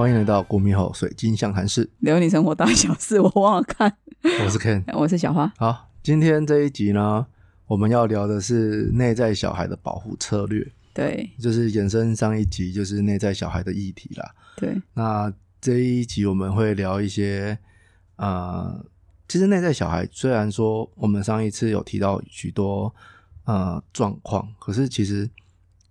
欢迎来到国民后水晶象谈室，聊你生活大小事，我忘了看。我是 Ken。我是小花。好，今天这一集呢，我们要聊的是内在小孩的保护策略，对就是衍生上一集就是内在小孩的议题啦。对，那这一集我们会聊一些，呃，其实内在小孩虽然说我们上一次有提到许多呃状况，可是其实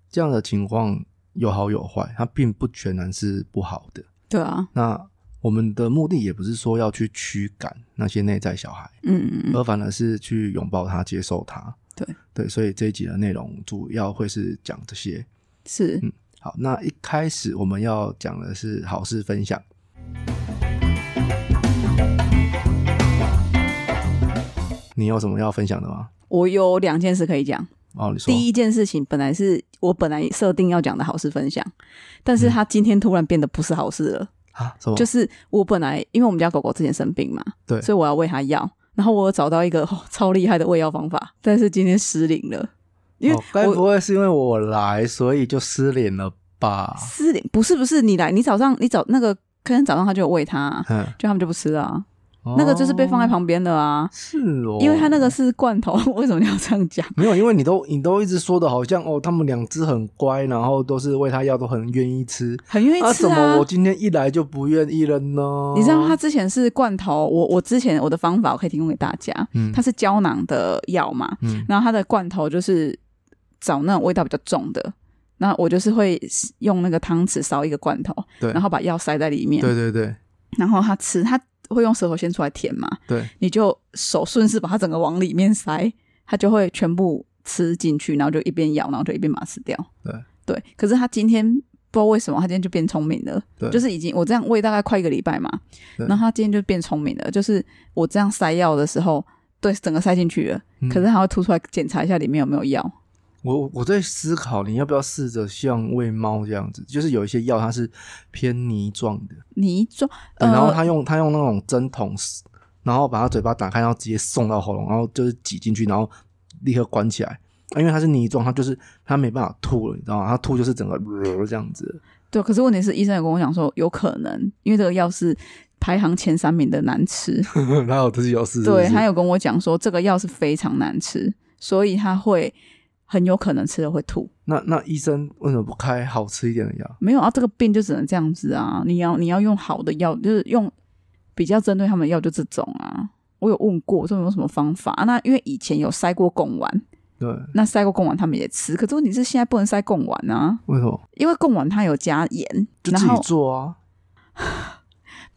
这样的情况有好有坏，它并不全然是不好的。对啊，那我们的目的也不是说要去驱赶那些内在小孩，嗯嗯嗯，而反而是去拥抱他、接受他。对对，所以这一集的内容主要会是讲这些。是嗯好，那一开始我们要讲的是好事分享。你有什么要分享的吗？我有两件事可以讲。哦，你说。第一件事情本来是我本来设定要讲的好事分享，但是他今天突然变得不是好事了。啊，什么？就是我本来因为我们家狗狗之前生病嘛，对所以我要喂它药，然后我找到一个、哦超厉害的喂药方法，但是今天失灵了，因为哦该、我不会是因为我来，所以就失联了吧？失灵不是不是你来，你早上你早那个可能早上他就有喂它、啊，嗯，就他们就不吃了啊，那个就是被放在哦旁边的啊，是哦，因为它那个是罐头，为什么你要这样讲？没有，因为你都你都一直说的好像哦，他们两只很乖，然后都是喂它药，都很愿意吃。很愿意吃怎么我今天一来就不愿意了呢？你知道它之前是罐头，我我之前我的方法我可以提供给大家，嗯。它是胶囊的药嘛，嗯。然后它的罐头就是找那种味道比较重的，那我就是会用那个汤匙烧一个罐头，对，然后把药塞在里面，对对对。然后它吃，它会用舌头先出来舔嘛，对，你就手顺势把它整个往里面塞，它就会全部吃进去，然后就一边咬，然后就一边把它吃掉。对。对，可是它今天不知道为什么，它今天就变聪明了，对。就是已经我这样喂大概快一个礼拜嘛，然后它今天就变聪明了，就是我这样塞药的时候，对，整个塞进去了，嗯。可是它会吐出来检查一下里面有没有药。我我在思考，你要不要试着像喂猫这样子，就是有一些药它是偏泥状的，泥状，对然后呃，他用他用那种针筒，然后把它嘴巴打开，然后直接送到喉咙，然后就是挤进去，然后立刻关起来。啊因为它是泥状，它就是它没办法吐了，你知道吗？它吐就是整个、呃、这样子。对，可是问题是医生也跟我讲说，有可能因为这个药是排行前三名的难吃。然后自己有事，对，他有跟我讲说这个药是非常难吃，所以他会很有可能吃了会吐。那那医生为什么不开好吃一点的药？没有啊，这个病就只能这样子啊！你要你要用好的药，就是用比较针对他们的药，就这种啊。我有问过，说有没有什么方法、啊那因为以前有塞过贡丸，对，那塞过贡丸他们也吃，可是问题是现在不能塞贡丸啊，为什么？因为贡丸它有加盐，就自己做啊？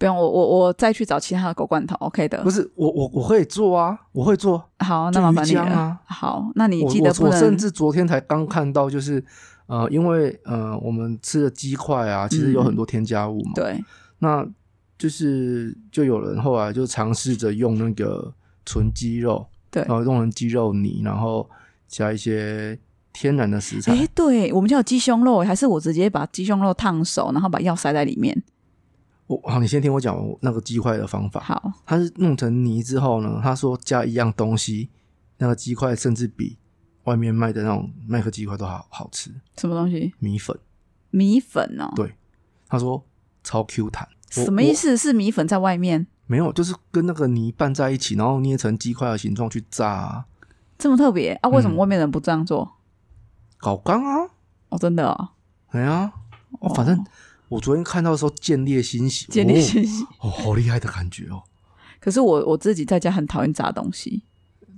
不用我我我再去找其他的狗罐头，OK 的不。是我我我会做啊，我会做。好，那麻烦你了。啊好，那你我记得不能。我我甚至昨天才刚看到，就是呃，因为呃，我们吃的鸡块啊，其实有很多添加物嘛。。对，那就是就有人后来就尝试着用那个纯鸡肉，对然后弄成鸡肉泥，然后加一些天然的食材。哎，对，我们叫鸡胸肉，还是我直接把鸡胸肉烫熟，然后把药塞在里面。我好，你先听我讲那个鸡块的方法。好，它是弄成泥之后呢，他说加一样东西，那个鸡块甚至比外面卖的那种麦克鸡块都好好吃。什么东西？米粉，米粉哦。对他说超 Q 弹。我我什么意思？是米粉在外面没有，就是跟那个泥拌在一起，然后捏成鸡块的形状去炸、啊，这么特别啊？为什么嗯外面人不这样做？搞刚啊，哦，真的哦，哎呀，哦，反正我昨天看到的时候见猎欣喜，建立欣喜。哦，哦，好厉害的感觉哦。可是我我自己在家很讨厌炸东西，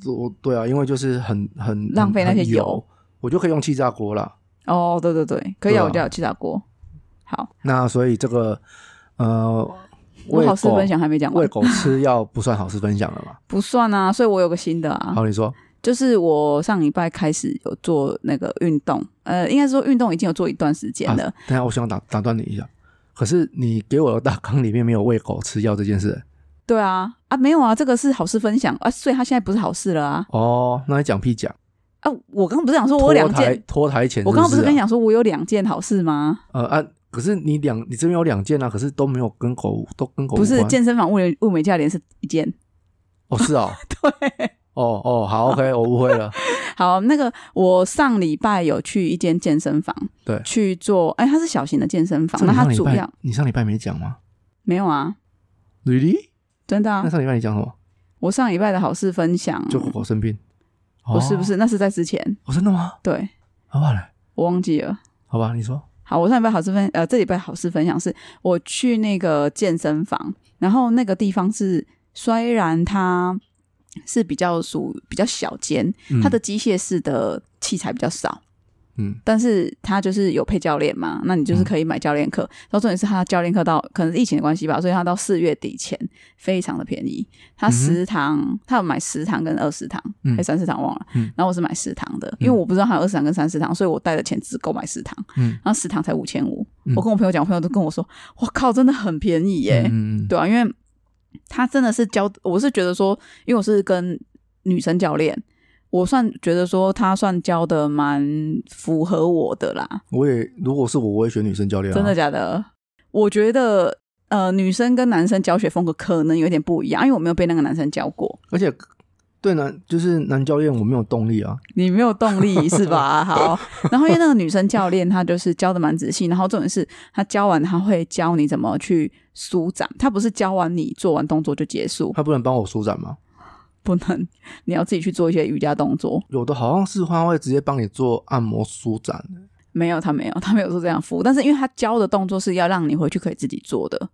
我对啊，因为就是很很浪费那些油油，我就可以用气炸锅啦。哦，对对对，可以啊，我家有气炸锅。好，那所以这个呃，我好事分享还没讲完，喂狗吃药不算好事分享了嘛？不算啊，所以我有个新的啊，好，你说就是我上礼拜开始有做那个运动，呃，应该说运动已经有做一段时间了。啊等一下我想打打断你一下，可是你给我的大纲里面没有喂狗吃药这件事。对啊，啊没有啊，这个是好事分享啊，所以他现在不是好事了啊。哦，那你讲屁讲？啊，我刚刚不是讲说我两件，脱台前我刚刚不是跟你讲说我有两件好事吗？呃啊，可是你两你这边有两件啊，可是都没有跟狗都跟狗不是健身房物美物美价廉是一件，哦是哦，对，哦哦，好，OK，我误会了。好，那个我上礼拜有去一间健身房，对去做，哎，它是小型的健身房，那它主要你上礼拜没讲吗没有啊，？Really？真的啊那，上礼拜你讲什么？我上礼拜的好事分享，就狗狗生病？哦？不是不是，那是在之前，哦，真的吗？对好吧，嘞，我忘记了。好吧，你说。好，我上礼拜好事分呃，这礼拜好事分享是我去那个健身房，然后那个地方是虽然它是比较属比较小间，嗯它的机械式的器材比较少，嗯但是它就是有配教练嘛，那你就是可以买教练课。然后重点是它的教练课到可能是疫情的关系吧，所以它到四月底前非常的便宜。它食堂，它有买食堂跟二食堂，嗯还三食堂忘了。嗯然后我是买食堂的，因为我不知道还有二食堂跟三食堂，所以我带的钱只够买食堂。嗯然后食堂才五千五。嗯我跟我朋友讲，我朋友都跟我说：“我靠，真的很便宜耶！”嗯嗯对啊，因为他真的是教，我是觉得说，因为我是跟女生教练，我算觉得说他算教的蛮符合我的啦。我也如果是我，我也选女生教练、啊。真的假的？我觉得呃，女生跟男生教学风格可能有点不一样，因为我没有被那个男生教过。而且对男就是男教练，我没有动力啊。你没有动力 是吧？好，然后因为那个女生教练她就是教的蛮仔细，然后重点是她教完她会教你怎么去舒展，她不是教完你做完动作就结束，她不能帮我舒展吗？不能，你要自己去做一些瑜伽动作。有的好像是他会直接帮你做按摩舒展。没有，她没有，她没有做这样服务，但是因为她教的动作是要让你回去可以自己做的。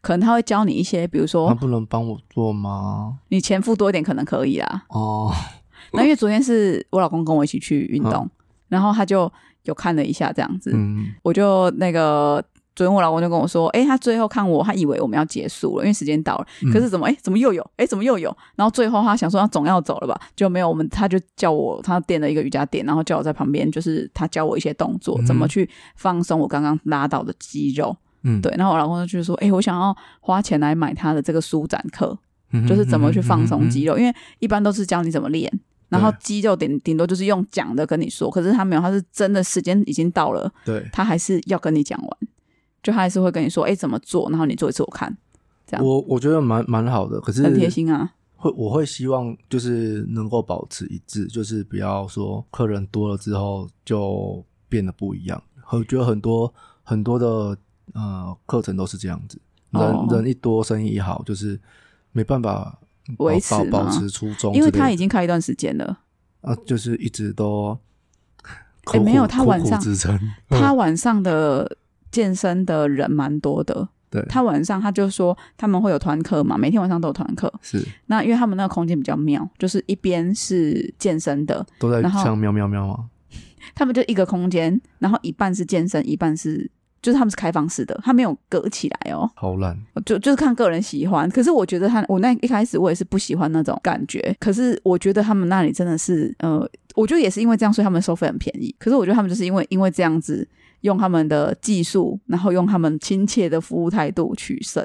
可能他会教你一些，比如说他不能帮我做吗？你钱付多一点，可能可以啦。哦，那因为昨天是我老公跟我一起去运动，嗯然后他就有看了一下这样子，嗯，我就那个昨天我老公就跟我说，诶，他最后看我，他以为我们要结束了，因为时间到了，嗯可是怎么诶，怎么又有？诶，怎么又有？然后最后他想说他总要走了吧，就没有，我们他就叫我，他垫了一个瑜伽垫，然后叫我在旁边，就是他教我一些动作，嗯怎么去放松我刚刚拉到的肌肉。嗯，对，然后我老公就说，诶，我想要花钱来买他的这个舒展课，嗯，就是怎么去放松肌肉。肉，因为一般都是教你怎么练。然后肌肉顶顶多就是用讲的跟你说，可是他没有，他是真的时间已经到了，对，他还是要跟你讲完，就他还是会跟你说，哎，怎么做，然后你做一次我看，这样我我觉得蛮蛮好的，可是很贴心啊。会我会希望就是能够保持一致，就是不要说客人多了之后就变得不一样。我觉得很多很多的呃课程都是这样子，人、哦人一多生意一好，就是没办法维持保保持初衷因为他已经开一段时间了，啊，就是一直都苦 诶没有他晚上他晚上的健身的人蛮多的。对，他晚上他就说他们会有团课嘛，每天晚上都有团课。是那因为他们那个空间比较妙，就是一边是健身的，都在像喵喵喵吗？他们就一个空间，然后一半是健身，一半是就是他们是开放式的，他没有隔起来哦。好烂，就就是看个人喜欢，可是我觉得他，我那一开始我也是不喜欢那种感觉，可是我觉得他们那里真的是，呃，我觉得也是因为这样，所以他们收费很便宜。可是我觉得他们就是因为因为这样子，用他们的技术，然后用他们亲切的服务态度取胜。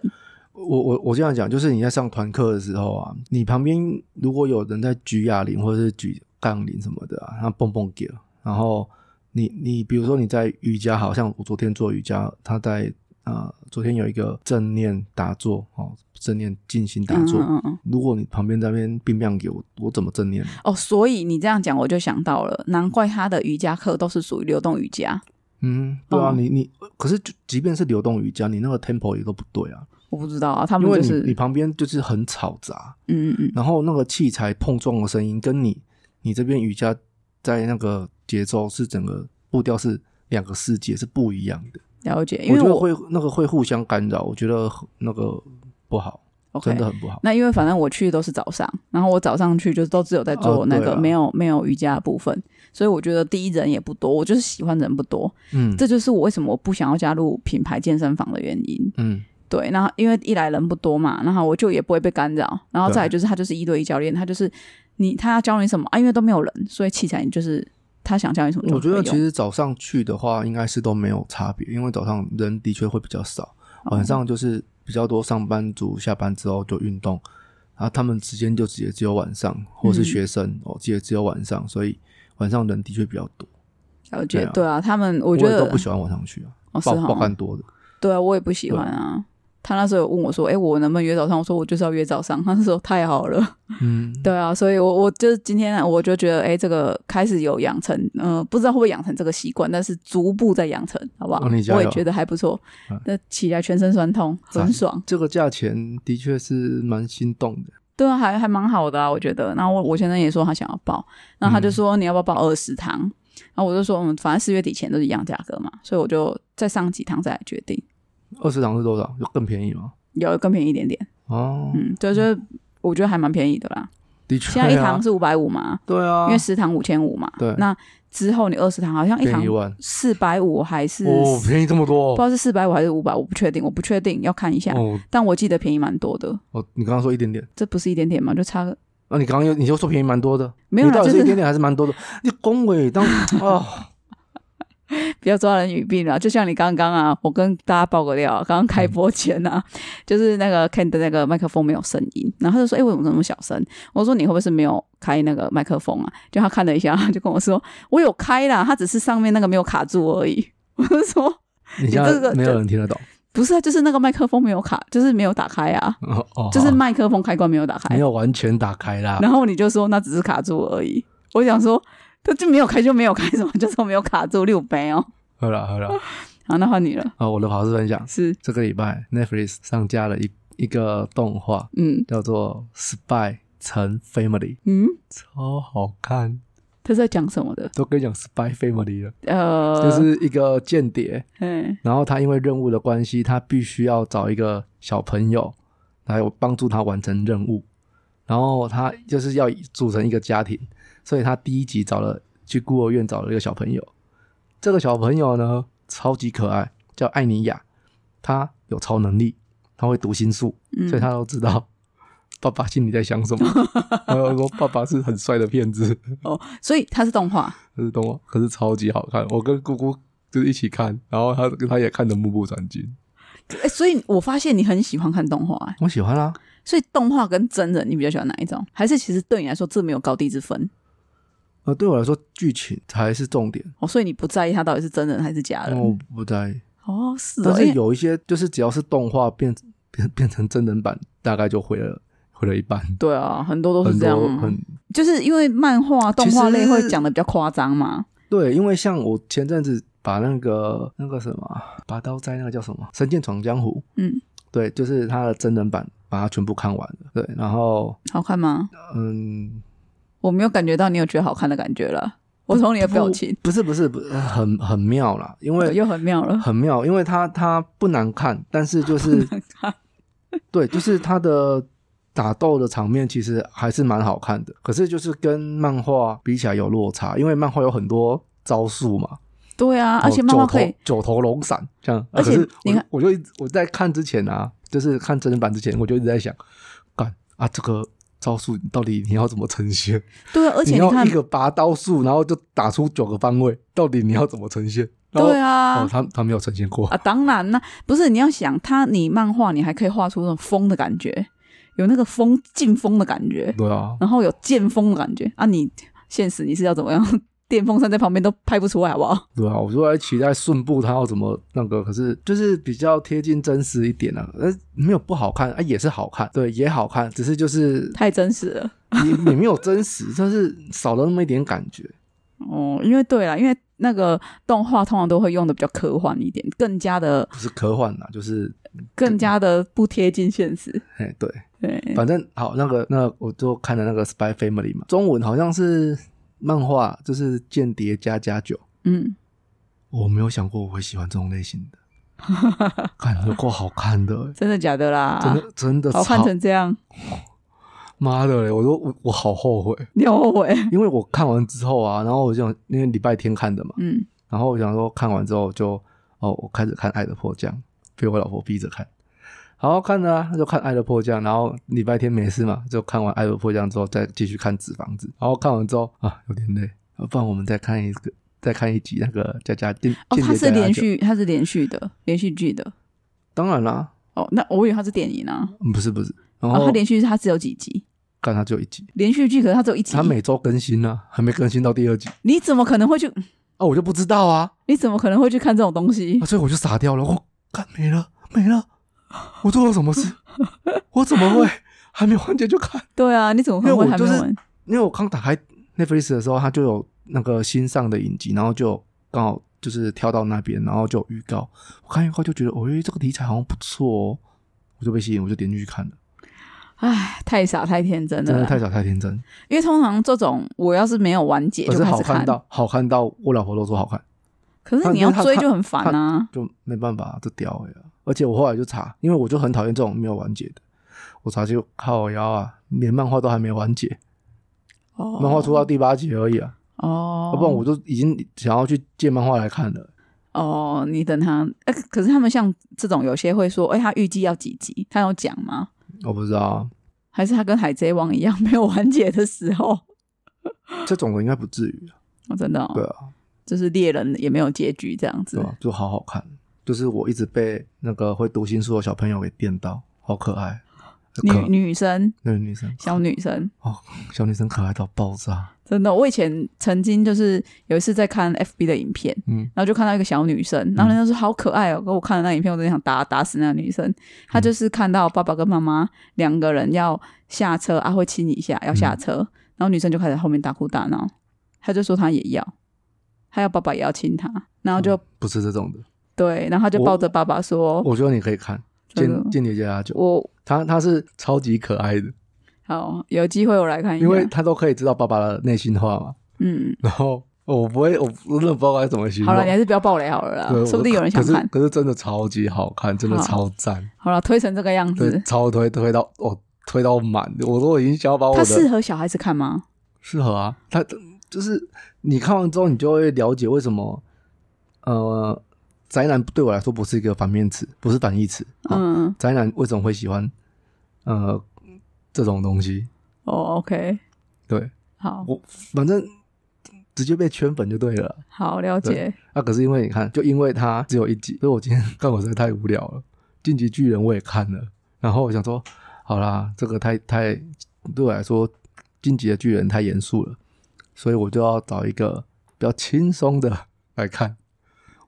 我我我这样讲，就是你在上团课的时候啊，你旁边如果有人在举哑铃或者是举杠铃什么的啊，他蹦蹦给，然后你你比如说你在瑜伽，好像我昨天做瑜伽，他在呃昨天有一个正念打坐哦，正念静心打坐。嗯嗯嗯。如果你旁边在那边并并给我，我怎么正念？哦，所以你这样讲，我就想到了，难怪他的瑜伽课都是属于流动瑜伽。嗯，对啊，哦你你可是就即便是流动瑜伽，你那个 tempo 也都不对啊，我不知道啊，他们就是你旁边就是很嘈杂，嗯嗯嗯，然后那个器材碰撞的声音，跟你你这边瑜伽在那个节奏是整个步调是两个世界是不一样的。了解，因为我我觉得会那个会互相干扰，我觉得那个不好，OK 真的很不好。那因为反正我去都是早上，然后我早上去就是都只有在做那个、哦对啊没有没有瑜伽的部分，所以我觉得第一人也不多，我就是喜欢人不多，嗯这就是我为什么我不想要加入品牌健身房的原因。嗯，对，然后因为一来人不多嘛，然后我就也不会被干扰，然后再来就是他就是一对一教练，他就是你他要教你什么？啊，因为都没有人，所以器材你就是他想教你什么我觉得其实早上去的话，应该是都没有差别，因为早上人的确会比较少，哦。晚上就是比较多上班族下班之后就运动，然后他们之间就直接只有晚上，或是嗯学生、哦，直接只有晚上，所以晚上人的确比较多。了解，对啊对啊，他们我我觉得也都不喜欢晚上去啊，爆哦是哈爆肝多的。对啊，我也不喜欢啊。他那时候有问我说：“哎、我能不能约早上？”我说：“我就是要约早上。”他那时候太好了，嗯，对啊，所以我我就是今天我就觉得，哎、这个开始有养成，嗯、不知道会不会养成这个习惯，但是逐步在养成，好不好？我也觉得还不错嗯，那起来全身酸痛，很赞爽。这个价钱的确是蛮心动的。对啊，还还蛮好的啊，我觉得。然后我我先生也说他想要报，然后他就说你要不要报二十堂？然后我就说嗯，反正四月底前都是一样价格嘛，所以我就再上几堂再来决定，二十堂是多少？有更便宜吗？有更便宜一点点。哦，嗯，对，就是我觉得还蛮便宜的啦。的确、啊，现在一堂是五百五嘛，对啊，因为十堂五千五嘛。对那之后你二十堂好像一堂四百五还是哦，便宜这么多不知道是四百五还是五百，我不确定，我不确定，要看一下。哦但我记得便宜蛮多的，哦，你刚刚说一点点，这不是一点点嘛，就差个那、你刚刚又你就说便宜蛮多的，没有到底是一点点还是蛮多的？你恭维当哦，不要抓人语病了。就像你刚刚啊，我跟大家爆个料啊，刚刚开播前啊，就是那个 Ken 的那个麦克风没有声音，然后他就说：“哎、为什么那么小声？”我说：“你会不会是没有开那个麦克风啊？”就他看了一下，就跟我说：“我有开啦，他只是上面那个没有卡住而已。”我就说你这个没有人听得懂，：“不是啊，就是那个麦克风没有卡，就是没有打开啊，哦哦，就是麦克风开关没有打开没。有完全打开啦。然后你就说那只是卡住而已。我想说，他就没有开就没有开，什么 就说没有卡住六杯哦。好了好了，好，那换你了，啊，我的跑事分享，是这个礼拜 Netflix 上架了一一个动画，嗯叫做《Spy 成 Family》，嗯，超好看，他在讲什么的？都跟你讲 Spy Family 了，呃，就是一个间谍，嗯然后他因为任务的关系，他必须要找一个小朋友来帮助他完成任务，然后他就是要组成一个家庭，所以他第一集找了去孤儿院找了一个小朋友，这个小朋友呢超级可爱，叫艾尼亚，他有超能力，他会读心术，嗯，所以他都知道 爸爸心里在想什么，然后说爸爸是很帅的骗子，哦，所以他是动画，可是动画，可是超级好看，我跟姑姑就是一起看，然后他他也看得目不转睛。哎，所以我发现你很喜欢看动画，哎我喜欢啊，所以动画跟真人你比较喜欢哪一种？还是其实对你来说这没有高低之分？呃，对我来说剧情才是重点，哦，所以你不在意它到底是真人还是假人？我不在意。哦，是哦，但是有一些就是只要是动画变变变成真人版，大概就毁了毁了一半，对啊，很多都是这样很就是因为漫画、动画类会讲的比较夸张嘛。对，因为像我前阵子把那个那个什么啊拔刀斋那个叫什么《神剑闯江湖》，嗯，对，就是它的真人版，把它全部看完了。对，然后好看吗？嗯，我没有感觉到你有觉得好看的感觉了。我从你的表情不是不是不是很很妙啦，因为又很妙了。很妙，因为它它不难看，但是就是 对，就是它的打斗的场面其实还是蛮好看的，可是就是跟漫画比起来有落差，因为漫画有很多招数嘛，对啊，哦而且漫画可以九头龙闪这样，啊而且你看我我就我在看之前啊，就是看真人版之前，我就一直在想，干啊这个。招数到底你要怎么呈现？对啊，而且你看一，个拔刀术，然后就打出九个方位，到底你要怎么呈现？对啊哦，他他没有呈现过。啊，当然啦，不是你要想他，你漫画你还可以画出那种风的感觉，有那个风劲风的感觉，对啊，然后有剑锋的感觉啊。你现实你是要怎么样？电风扇在旁边都拍不出来，好不好？对啊，我就在期待顺步他要怎么那个，可是就是比较贴近真实一点啊，呃，没有不好看啊，也是好看，对，也好看，只是就是太真实了。也也没有真实，就是少了那么一点感觉。哦，因为对了，因为那个动画通常都会用的比较科幻一点，更加的不是科幻啦，就是更加的不贴近现实。哎，对，对，反正好，那个那我就看了那个《Spy Family》嘛，中文好像是漫画，就是间谍加加九。嗯，我没有想过我会喜欢这种类型的，看有够好看的、欸真的假的啦？真的真的好看成这样，妈的嘞！我说我我好后悔，你后悔？因为我看完之后啊，然后我就想，因为礼拜天看的嘛，嗯，然后我想说看完之后就哦，我开始看《爱的迫降》，被我老婆逼着看，好好看的啊，就看《爱的迫降》，然后礼拜天没事嘛，就看完《爱的迫降》之后再继续看《纸房子》，然后看完之后啊有点累，啊不然我们再看一个，再看一集那个《加加间哦，间它是连续，它是连续的，连续剧的。当然啦，哦，那我以为它是电影啊。嗯不是不是，然哦，后它连续它只有几集？看它只有一集，连续剧可是它只有一集。它每周更新啊，还没更新到第二集你怎么可能会去？啊，我就不知道啊，你怎么可能会去看这种东西啊？所以我就傻掉了，我看没了没了，我做了什么事？我怎么会还没完结就看？对啊，你怎么会还没完？因为我刚打开 Netflix 的时候，它就有那个新上的影集，然后就刚好就是跳到那边，然后就有预告。我看预告就觉得，哦，诶这个题材好像不错哦，我就被吸引，我就点进去看了。唉，太傻太天真了，真的太傻太天真，因为通常这种我要是没有完结就是好看到好看到我老婆都说好看，可是你要追就很烦啊。就没办法，这屌呀！而且我后来就查，因为我就很讨厌这种没有完结的，我查就靠腰啊，连漫画都还没完结，哦，漫画出到第八集而已啊，哦，要不然我就已经想要去借漫画来看了。哦，你等他，哎、可是他们像这种有些会说，哎、他预计要几集，他有讲吗？我不知道啊，还是他跟海贼王一样没有完结的时候？这种的应该不至于啊，哦，真的、哦，对啊，就是猎人也没有结局这样子？就好好看，就是我一直被那个会读心术的小朋友给电到，好可爱，女女生，那个女生小女生，哦，小女生可爱到爆炸，真的，我以前曾经就是有一次在看 FB 的影片，嗯，然后就看到一个小女生，然后人家说好可爱哦，可我看了那影片，我真的想打打死那个女生。她就是看到爸爸跟妈妈两个人要下车，啊会亲一下，要下车，然后女生就开始后面大哭大闹，她就说她也要，她要爸爸也要亲他，然后就、不是这种的，对，然后他就抱着爸爸说，我觉得你可以看《真的间间谍加加酒》，我他他是超级可爱的，好有机会我来看一下，因为他都可以知道爸爸的内心话嘛。嗯，然后我不会，我我真的不知道该怎么形容。好了，你还是不要暴雷好了说不定有人想可是看。可是真的超级好看，真的超赞，好了，推成这个样，子，超推推到哦，推到满，我都已经想要把我它的适合小孩子看吗？适合啊，他就是你看完之后，你就会了解为什么呃，宅男对我来说不是一个反面词，不是反义词。啊嗯，宅男为什么会喜欢呃这种东西？哦，OK，对好，我反正直接被圈粉就对了。好了解。啊，可是因为你看，就因为它只有一集，所以我今天看我实在太无聊了。晋级巨人我也看了，然后我想说，好啦，这个太太对我来说，晋级的巨人太严肃了，所以我就要找一个比较轻松的来看。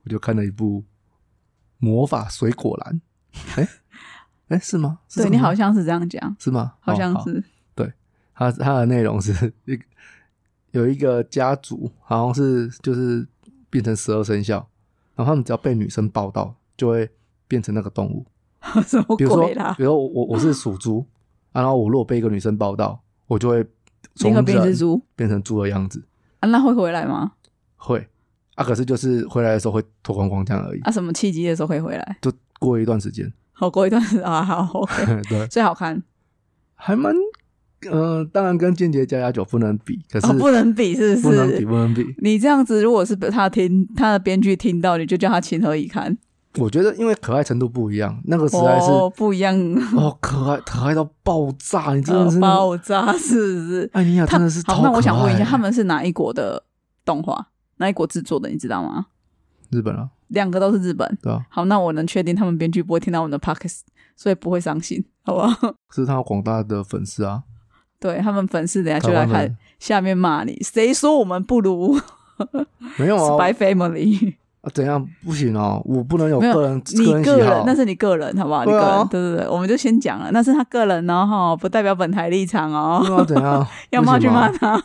我就看了一部《魔法水果篮》，哎哎，是吗？是对这个吗你好像是这样讲，是吗？好哦像是。对它它的内容是一有一个家族，好像是就是变成十二生肖，然后他们只要被女生抱到，就会变成那个动物。什么比如说，鬼啦比？如说我我我是属猪，啊然后我如果被一个女生抱到，我就会从变人蜘蛛变成猪的样子，啊？那会回来吗？会啊，可是就是回来的时候会脱光光这样而已，啊，什么契机的时候可以回来？就过一段时间，好，过一段时间啊，好 对，最好看还蛮，嗯、当然跟间谍加加酒不能比，可是哦，不能比是不是不能比，是？不能比。你这样子，如果是他听他的编剧听到，你就叫他情何以堪？我觉得因为可爱程度不一样，那个实在是哦，不一样，哦，可爱可爱到爆炸！你真的是，爆炸是不是？艾尼亚他真的是好，那我想问一下，他们是哪一国的动画？哪一国制作的？你知道吗？日本啊，两个都是日本。对啊，好，那我能确定他们编剧不会听到我们的 podcast，所以不会伤心，好不好？是他有广大的粉丝啊，对他们粉丝，等下就来看下面骂你，谁说我们不如没有啊 Spy Family？啊怎样不行哦，我不能有个人你个人，那是你个人，好不好？你个人，对对对，我们就先讲了，那是他个人哦，哈，不代表本台立场哦。那怎样？要骂去不行吗骂他。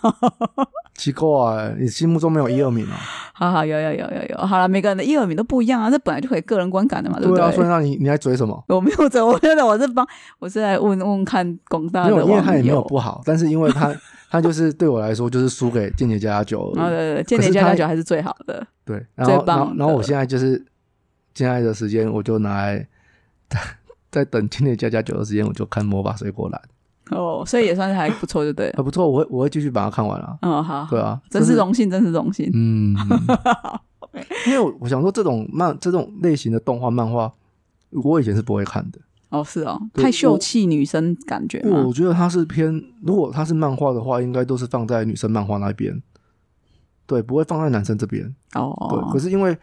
奇怪，你心目中没有一二名 啊？好好，有有有有有，好了，每个人的一二名都不一样啊，这本来就可以个人观感的嘛，对不对啊，所以？那你你还追什么？我没有嘴，我真的我是帮，我是来问问看广大的网因为他也没有。不好，但是因为他他就是对我来说就是输给间谍加加酒而已。然后对对对，间谍加加酒还是最好的。对，然最后然后然后我现在就是现在的时间，我就拿来在等间谍加加酒的时间，我就看魔法水果篮，哦，所以也算是还不错，就对了。还不错，我会我会继续把它看完啊。嗯，好，对啊，真是荣幸，真是荣幸。嗯，因为我我想说，这种漫这种类型的动画漫画，我以前是不会看的。哦，是哦，太秀气女生感觉吗我？觉得它是偏，如果它是漫画的话，应该都是放在女生漫画那边，对，不会放在男生这边。哦对，可哦，是因为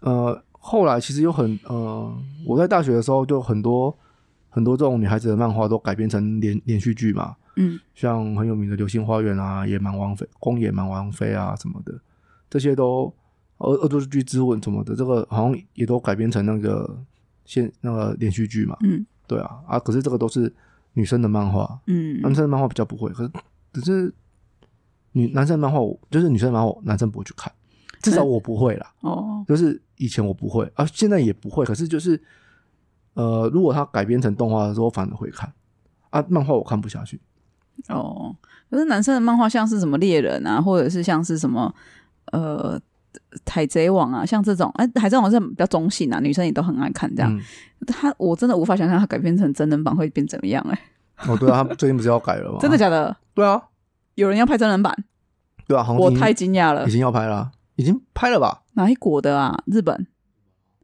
呃，后来其实有很呃，我在大学的时候就很多很多这种女孩子的漫画都改编成连连续剧嘛，嗯，像很有名的《流星花园》啊，《野蛮王妃》《宫野蛮王妃》啊什么的，这些都恶恶作剧之吻什么的，这个好像也都改编成那个现那个连续剧嘛，嗯对啊啊，可是这个都是女生的漫画，嗯男生的漫画比较不会，可是可是女男生的漫画我就是女生的漫画，我男生不会去看，至少我不会啦。哦就是以前我不会啊，现在也不会。可是就是呃，如果它改编成动画的时候，我反而会看啊。漫画我看不下去，哦，可是男生的漫画像是什么猎人啊，或者是像是什么呃海贼王啊，像这种哎、海贼王是比较中性啊，女生也都很爱看这样。嗯他我真的无法想象他改编成真人版会变怎么样哎、哦，对啊，他最近不是要改了吗？真的假的？对啊，有人要拍真人版，对啊，我太惊讶了已。经要拍了啊，已经拍了吧？哪一国的啊？日本？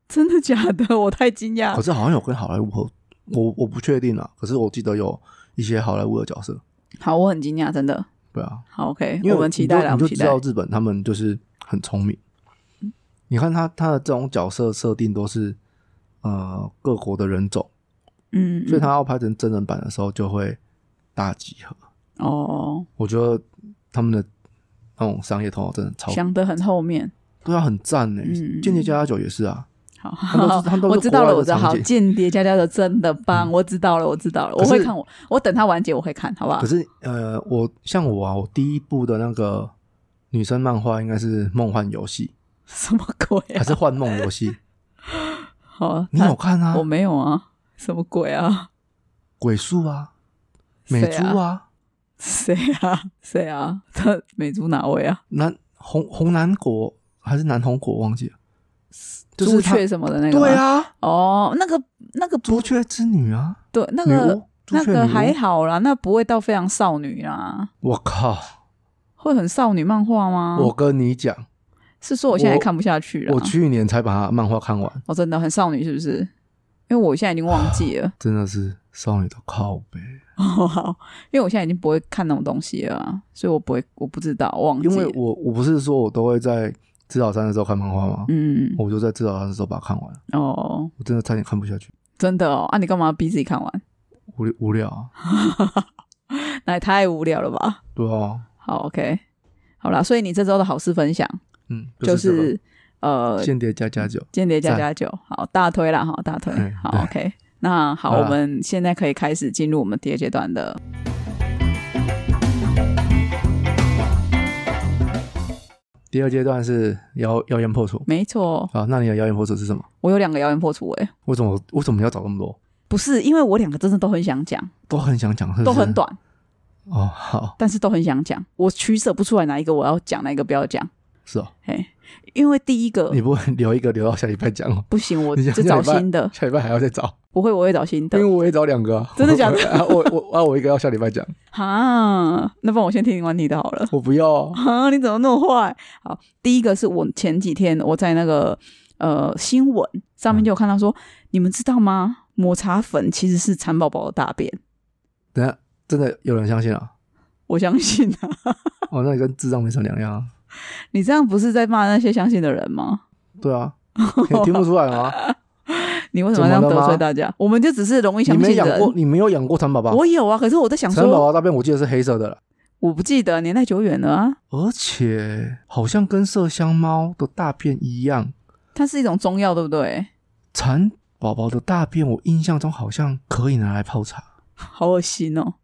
真的假的？我太惊讶可。是好像有跟好莱坞合，我我不确定啊。可是我记得有一些好莱坞的角色，好，我很惊讶，真的。对啊，好，OK，因为我们期待了，我们期待知道。日本他们就是很聪明。你看他他的这种角色设定都是呃各国的人种，嗯，所以他要拍成真人版的时候就会大集合。哦，我觉得他们的那种商业头脑真的超想得很后面。对啊，很赞呢。嗯间谍加加酒也是啊，好，我知道了，我知道。好，间谍家家的真的棒，嗯我知道了，我知道了，我会看我，我等它完结我会看，好不好可？是呃，我像我啊，我第一部的那个女生漫画应该是《梦幻游戏什么鬼》还啊？是《幻梦游戏》？好，你有看啊我？没有啊，什么鬼啊？鬼术啊，美珠啊，谁啊？谁啊？他美珠哪位啊？南红红南国还是南红国忘记了，就朱雀什么的那个？对，啊，哦，那个那个朱雀之女啊，对，那女个那个。还好啦，那不会到非常少女啦，我靠！会很少女漫画吗？我跟你讲，是说我现在看不下去了。我去年才把它漫画看完，哦，真的很少女是不是？因为我现在已经忘记了，真的是少女的靠背。哦，好，因为我现在已经不会看那种东西了啊，所以我不会，我不知道，忘记。因为我我不是说我都会在指导山的时候看漫画吗？嗯，我就在指导山的时候把它看完，哦，我真的差点看不下去，真的哦，啊，你干嘛逼自己看完？无无聊啊，那也太无聊了吧？对啊，好，OK，好啦，所以你这周的好事分享嗯，就是呃，间谍加加酒，间谍加加酒，好大推啦，哈，大推嗯，好，OK。那好，好我们现在可以开始进入我们第二阶段的第二阶段是谣谣言破除。没错，啊，那你的谣言破除是什么？我有两个谣言破除哎、为什么为什么要找那么多？不是因为我两个真的都很想讲，都很想讲，都很短，哦。好，但是都很想讲，我取舍不出来哪一个我要讲，哪一个不要讲。是哦，哎，因为第一个你不会留一个留到下礼拜讲哦？不行，我你就找新的，下礼拜还要再找，不会，我会找新的因为。我也找两个啊。真的假的 啊，我我啊，我一个要下礼拜讲，哈，那不然我先听完你的好了。我不要啊。啊，你怎么那么坏？好，第一个是我前几天我在那个呃新闻上面就有看到说，你们知道吗？抹茶粉其实是蚕宝宝的大便，等一下真的有人相信啊？我相信啊。哦，那你跟智障没什么两样啊。你这样不是在骂那些相信的人吗？对啊，你听不出来吗？你为什么要这样得罪大家？我们就只是容易你相信你。没养过，你没有养过蚕宝宝？我有啊，可是我在想说，蚕宝宝大便我记得是黑色的了，我不记得年代久远了啊。而且好像跟麝香猫的大便一样。它是一种中药，对不对？蚕宝宝的大便，我印象中好像可以拿来泡茶。好恶心哦，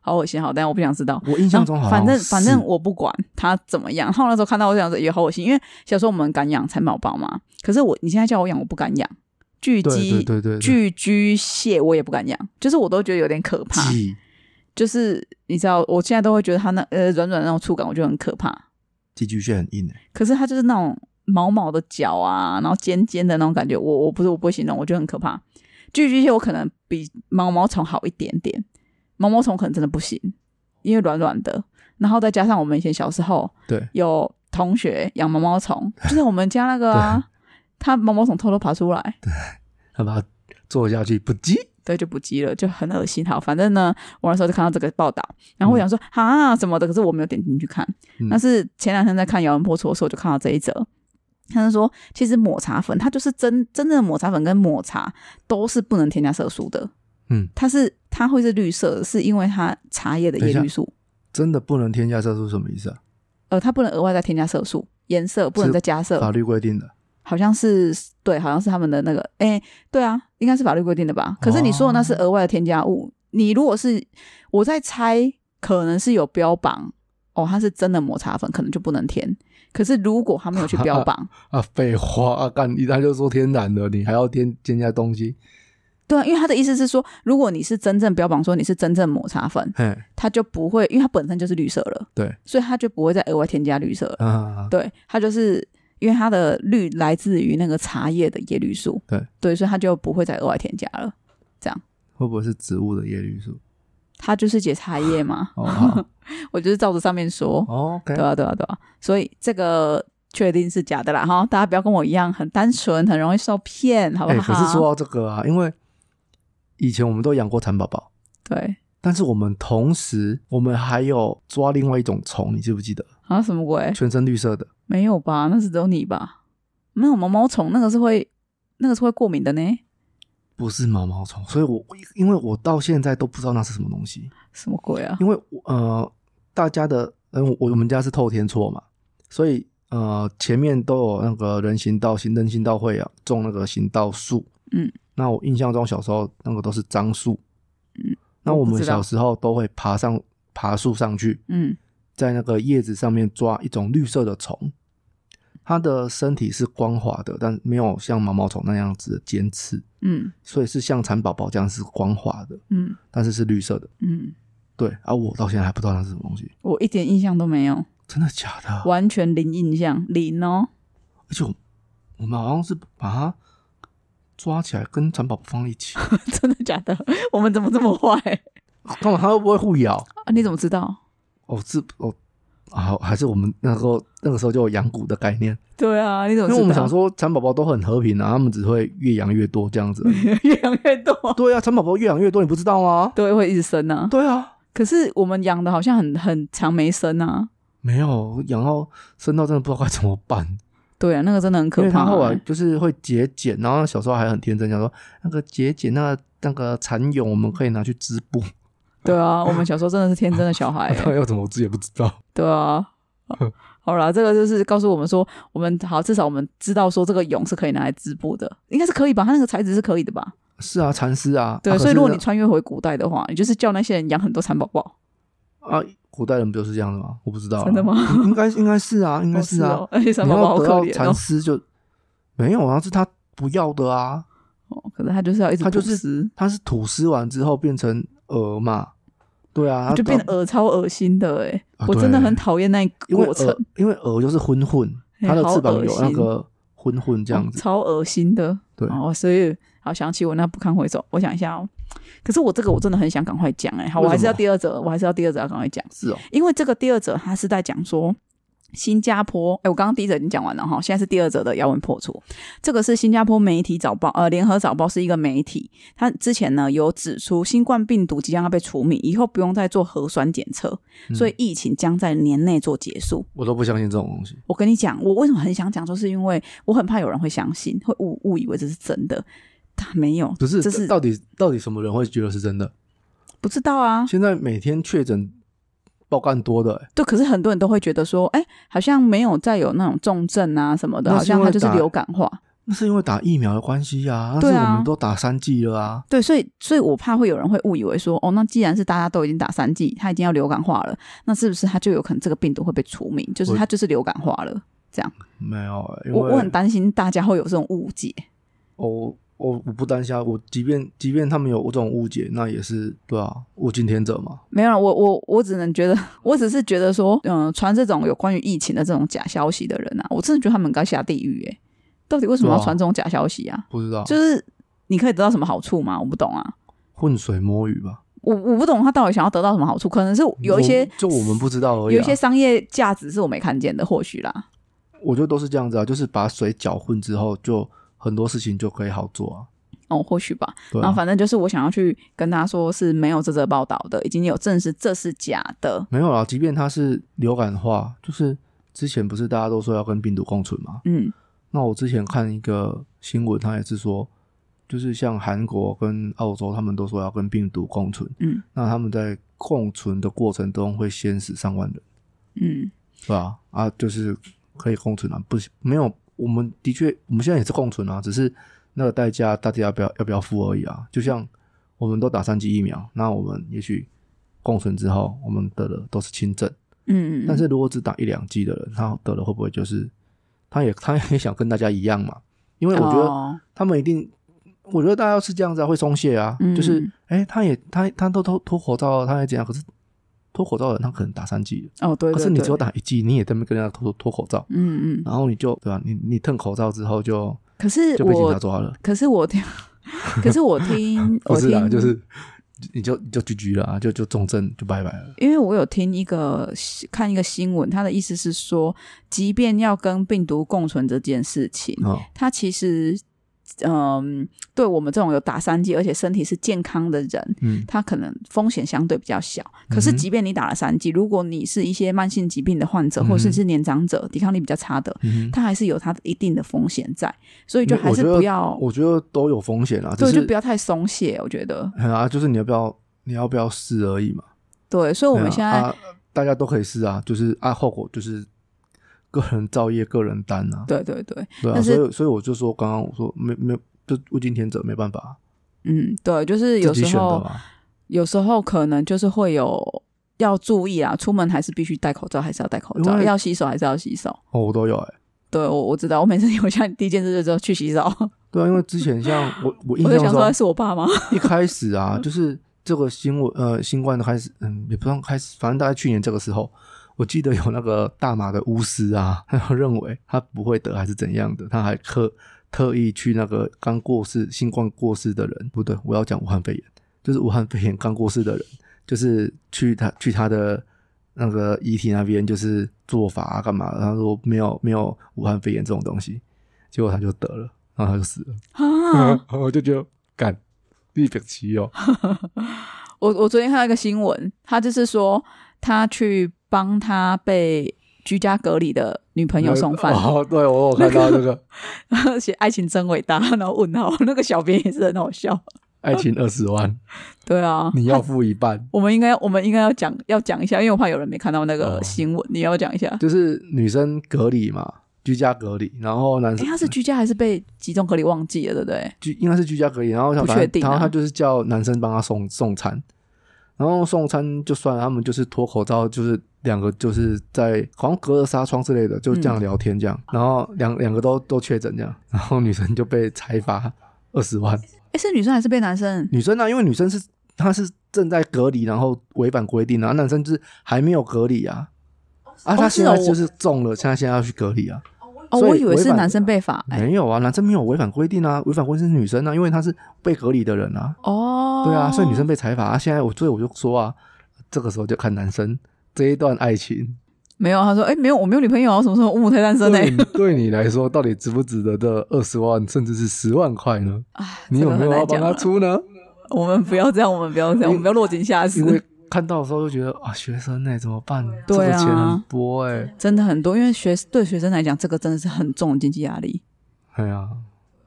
好恶心。好，但我不想知道。我印象中好像反正反正我不管它怎么样。然后那时候看到我就想说也好恶心，因为小时候我们敢养蚕宝宝嘛，可是我你现在叫我养，我不敢养。巨鸡、对对对对巨居蟹我也不敢养，就是我都觉得有点可怕。就是你知道，我现在都会觉得它那呃软软的那种触感，我觉得很可怕。寄居蟹很硬诶、可是它就是那种毛毛的脚啊，然后尖尖的那种感觉，我我不是我不会形容，我觉得很可怕。巨居蟹我可能比毛毛虫好一点点，毛毛虫可能真的不行，因为软软的。然后再加上我们以前小时候对，有同学养毛毛虫，就是我们家那个啊，他毛毛虫偷偷爬出来，对他把它坐下去不急。对，就不积了，就很恶心。好，反正呢，我那时候就看到这个报道，然后我想说啊什么的，可是我没有点进去看。嗯但是前两天在看《谣言破除》的时候，我就看到这一则，他是说，其实抹茶粉它就是真真正的抹茶粉跟抹茶都是不能添加色素的。嗯，它是它会是绿色，是因为它茶叶的叶绿素，真的不能添加色素什么意思啊？呃，它不能额外再添加色素，颜色不能再加色法。律规定的。好像是对，好像是他们的那个，哎，对啊，应该是法律规定的吧？可是你说的那是额外的添加物，你如果是我在猜，可能是有标榜哦，它是真的抹茶粉，可能就不能添。可是如果他没有去标榜 啊，废话啊，干一他就说天然的，你还要添添加东西？对啊，因为他的意思是说，如果你是真正标榜说你是真正抹茶粉，他就不会，因为它本身就是绿色了，对，所以他就不会再额外添加绿色了。对，它就是因为它的绿来自于那个茶叶的叶绿素，对对，所以它就不会再额外添加了。这样会不会是植物的叶绿素？它就是解茶叶嘛。哦我就是照着上面说。哦，对啊，对啊，对啊，所以这个。确定是假的啦，哈！大家不要跟我一样很单纯，很容易受骗，好不好？可是说到这个啊，因为以前我们都养过蚕宝宝，对。但是我们同时，我们还有抓另外一种虫，你记不记得？啊，什么鬼？全身绿色的？没有吧？那是只有你吧？没有毛毛虫，那个是会，那个是会过敏的呢。不是毛毛虫，所以我因为我到现在都不知道那是什么东西。什么鬼啊？因为呃，大家的，嗯，我我们家是透天厝嘛，所以。呃，前面都有那个人行道、行人行道会啊，种那个行道树。嗯，那我印象中小时候那个都是樟树。嗯，那我们小时候都会爬上爬树上去。嗯，在那个叶子上面抓一种绿色的虫，它的身体是光滑的，但没有像毛毛虫那样子的尖刺。嗯，所以是像蚕宝宝这样是光滑的。嗯，但是是绿色的。嗯，对。而我到现在还不知道那是什么东西。我一点印象都没有。真的假的？完全零印象，零哦。而且我们好像是把它抓起来跟蚕宝宝放一起。真的假的？我们怎么这么坏？干嘛？它会不会互咬？啊？你怎么知道？哦，是哦，好，还是我们那时候那个时候就有养蛊的概念。对啊，你怎么？因为我们想说蚕宝宝都很和平啊，他们只会越养越多这样子。越养越多？对啊，蚕宝宝越养越多，你不知道吗？对，会一直生啊。对啊，可是我们养的好像很很长没生啊。没有养到生到真的不知道该怎么办。对啊，那个真的很可怕。因为他后来就是会节俭，然后小时候还很天真，想说那个节俭那个那个蚕蛹我们可以拿去织布。对啊，我们小时候真的是天真的小孩。他要怎么织也不知道。对啊，好了，这个就是告诉我们说，我们好至少我们知道说这个蛹是可以拿来织布的，应该是可以吧？它那个材质是可以的吧？是啊，蚕丝啊。对，所以如果你穿越回古代的话，你就是叫那些人养很多蚕宝宝啊。古代人不就是这样的吗？我不知道，真的吗？应该应该是啊，应该是啊。而且蚕宝宝好可怜蚕丝就没有啊，是他不要的啊。哦，可是他就是要一直他就是他是吐丝完之后变成蛾嘛，对啊，就变蛾超恶心的哎，我真的很讨厌那过程，因为蛾就是混混，它的翅膀有那个混混这样子，超恶心的。对哦，所以好想起我那不堪回首，我想一下哦。可是我这个我真的很想赶快讲哎，好，我还是要第二则，我还是要第二则要赶快讲。是哦，因为这个第二则他是在讲说新加坡，哎，我刚刚第一则已经讲完了哈，现在是第二则的要闻破处。这个是新加坡媒体早报，呃，联合早报是一个媒体，他之前呢有指出新冠病毒即将要被除名，以后不用再做核酸检测，所以疫情将在年内做结束。我都不相信这种东西。我跟你讲，我为什么很想讲，就是因为我很怕有人会相信，会误误以为这是真的。没有，不是，这是到底到底什么人会觉得是真的？不知道啊。现在每天确诊爆干多的，对，可是很多人都会觉得说，哎，好像没有再有那种重症啊什么的，好像它就是流感化。那是因为打疫苗的关系啊，但是我们都打三剂了啊。对，所以所以我怕会有人会误以为说，哦，那既然是大家都已经打三剂，它已经要流感化了，那是不是它就有可能这个病毒会被除名？就是它就是流感化了这样？没有，我我很担心大家会有这种误解。哦。我我不担心，我即便即便他们有这种误解，那也是对啊，物竞天择嘛。没有，我我我只能觉得，我只是觉得说，嗯，传这种有关于疫情的这种假消息的人啊，我真的觉得他们该下地狱哎！到底为什么要传这种假消息啊？不知道，就是你可以得到什么好处吗？我不懂啊。浑水摸鱼吧。我我不懂他到底想要得到什么好处，可能是有一些就我们不知道而已，有一些商业价值是我没看见的，或许啦。我觉得都是这样子啊，就是把水搅混之后，就很多事情就可以好做啊。哦，或许吧。然后反正就是我想要去跟他说是没有这则报道的，已经有证实这是假的。没有啊，即便它是流感化，就是之前不是大家都说要跟病毒共存吗？嗯。那我之前看一个新闻，他也是说，就是像韩国跟澳洲，他们都说要跟病毒共存。嗯。那他们在共存的过程中会先死上万人。嗯。是吧？啊，就是可以共存啊，不没有我们的确我们现在也是共存啊，只是那个代价大家要不要要不要付而已啊。就像我们都打三剂疫苗，那我们也许共存之后，我们得的都是轻症。嗯嗯，但是如果只打一两剂的人，他得了会不会就是他也 他也想跟大家一样嘛？因为我觉得哦他们一定，我觉得大家要是这样子啊，会松懈啊，嗯就是哎，他也他他都脱脱口罩，他也这样，可是脱口罩的人他可能打三剂，哦，对对对可是你只有打一剂，你也在那边跟人家脱脱口罩，嗯嗯，然后你就对吧、你你吞口罩之后就可是就被警我察抓了，可是我听，可是我听 不我是啊，听就是你就你就 GG 了啊，就就重症就拜拜了。因为我有听一个看一个新闻，他的意思是说，即便要跟病毒共存这件事情，哦，它其实，嗯，对我们这种有打三剂而且身体是健康的人，嗯他可能风险相对比较小。可是，即便你打了三剂，如果你是一些慢性疾病的患者，嗯或者是是年长者，抵抗力比较差的，嗯哼，它还是有他的一定的风险在，所以就还是不要，我觉得都有风险啊，只对，就不要太松懈。我觉得，哎啊，就是你要不要你要不要试而已嘛。对，所以我们现在，啊，大家都可以试啊，就是啊，后果就是个人造业、个人担啊。对对对，对啊，所以所以我就说，刚刚我说没没就物竞天择，没办法，嗯，对，就是有时候。有时候可能就是会有要注意啊，出门还是必须戴口罩，还是要戴口罩，要洗手还是要洗手。哦，我都有哎、对，我我知道，我每次有像第一件事就是去洗澡，对啊，因为之前像 我我印我就象中想说是我爸吗？一开始啊，就是这个新闻呃新冠的开始，嗯，也不算开始，反正大概去年这个时候，我记得有那个大马的巫师啊，他认为他不会得还是怎样的，他还特特意去那个刚过世新冠过世的人，不对，我要讲武汉肺炎，就是武汉肺炎刚过世的人，就是去他去他的那个遗体那边，就是做法啊干嘛，他说没有没有武汉肺炎这种东西，结果他就得了，然后他就死了，啊！我就觉得干。一百七哦，我我昨天看到一个新闻，他就是说他去帮他被居家隔离的女朋友送饭，哦，对我有看到那个写爱情真伟大，然后问号，那个小编也是很好笑。爱情二十万，对啊，你要付一半。我们应该我们应该要讲要讲一下，因为我怕有人没看到那个哦新闻，你要讲一下。就是女生隔离嘛，居家隔离，然后男哎，生他是居家还是被集中隔离忘记了，对不对？居应该是居家隔离，然后他不确定啊然后他就是叫男生帮他送送餐，然后送餐就算了，他们就是脱口罩，就是两个就是在好像隔着纱窗之类的，就这样聊天这样，然后两两个都都确诊这样，然后女生就被裁罚二十万。哎，是女生还是被男生？女生啊、因为女生是她是正在隔离，然后违反规定啊，男生就是还没有隔离啊，啊，他现在就是中了，现在现在要去隔离啊，哦，我以为是男生被罚。哎，没有啊，男生没有违反规定啊，违反规定是女生啊，因为她是被隔离的人啊，哦，对啊，所以女生被裁罚啊，现在我所以我就说啊，这个时候就看男生这一段爱情没有，他说，哎，没有，我没有女朋友啊，什么时候我母胎单身呢？对你对你来说到底值不值得这二十万甚至是十万块呢？哎，你有没有要帮他？出呢？我们不要这样，我们不要这样，我们不要落井下石因。为看到的时候就觉得啊，学生呢、怎么办？对啊这个钱很多哎、真的很多，因为学对学生来讲，这个真的是很重的经济压力。哎呀，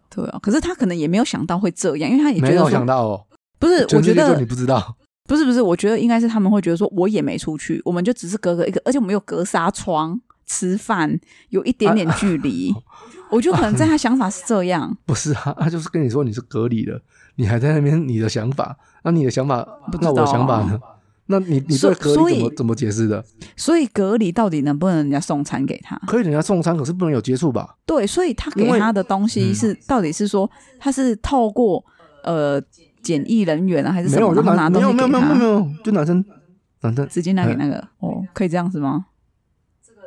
对啊，可是他可能也没有想到会这样，因为他也觉没有想到哦，不是，我觉得你不知道，不是不是，我觉得应该是他们会觉得说，我也没出去，我们就只是隔个一个，而且我们有隔纱窗吃饭，有一点点距离。我觉得可能在他想法是这样，不是啊，他就是跟你说你是隔离的，你还在那边你的想法，那你的想法，不知道啊那我的想法呢？那你你所对隔所以离怎么怎么解释的？所以隔离到底能不能人家送餐给他？可以人家送餐，可是不能有接触吧？对，所以他给他的东西嗯是、到底是说他是透过呃检疫人员啊，还是什么？没有，拿男没有东西没有没有没有，没有就男生男生，直接拿给那个哦，可以这样子吗？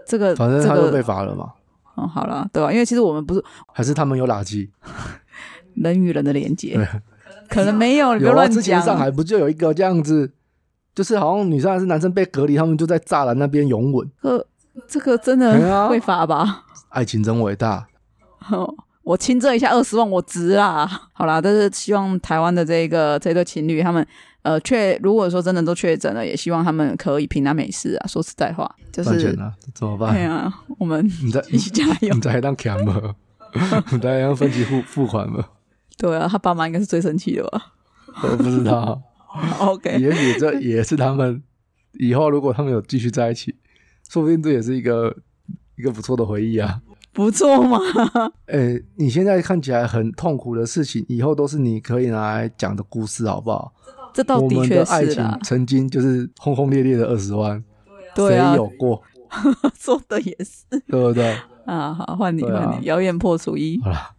这个这反正他就被罚了嘛。哦，好了，对吧？因为其实我们不是还是他们有垃圾？人与人的连接，可能没有，你不要有啊，之前讲。上海不就有一个这样子，就是好像女生还是男生被隔离，他们就在栅栏那边拥吻，这这个真的会罚吧？爱情真伟大。我亲这一下二十万，我值啦！好啦，但是希望台湾的这个这对情侣，他们呃确如果说真的都确诊了，也希望他们可以平安没事啊。说实在话，就是怎么办？对啊，我们你在一起加油你。在当强吗？你在当 分期付付款吗？对啊，他爸妈应该是最生气的吧我不知道，OK，也许这 也是他们以后如果他们有继续在一起，说不定这也是一个一个不错的回忆啊。不错嘛。哎、你现在看起来很痛苦的事情，以后都是你可以拿来讲的故事，好不好？这倒我们的确的爱情，曾经就是轰轰烈烈的二十万，对啊谁有过？说的也是对不对？啊。好，换你换你，谣言破除一。好啦，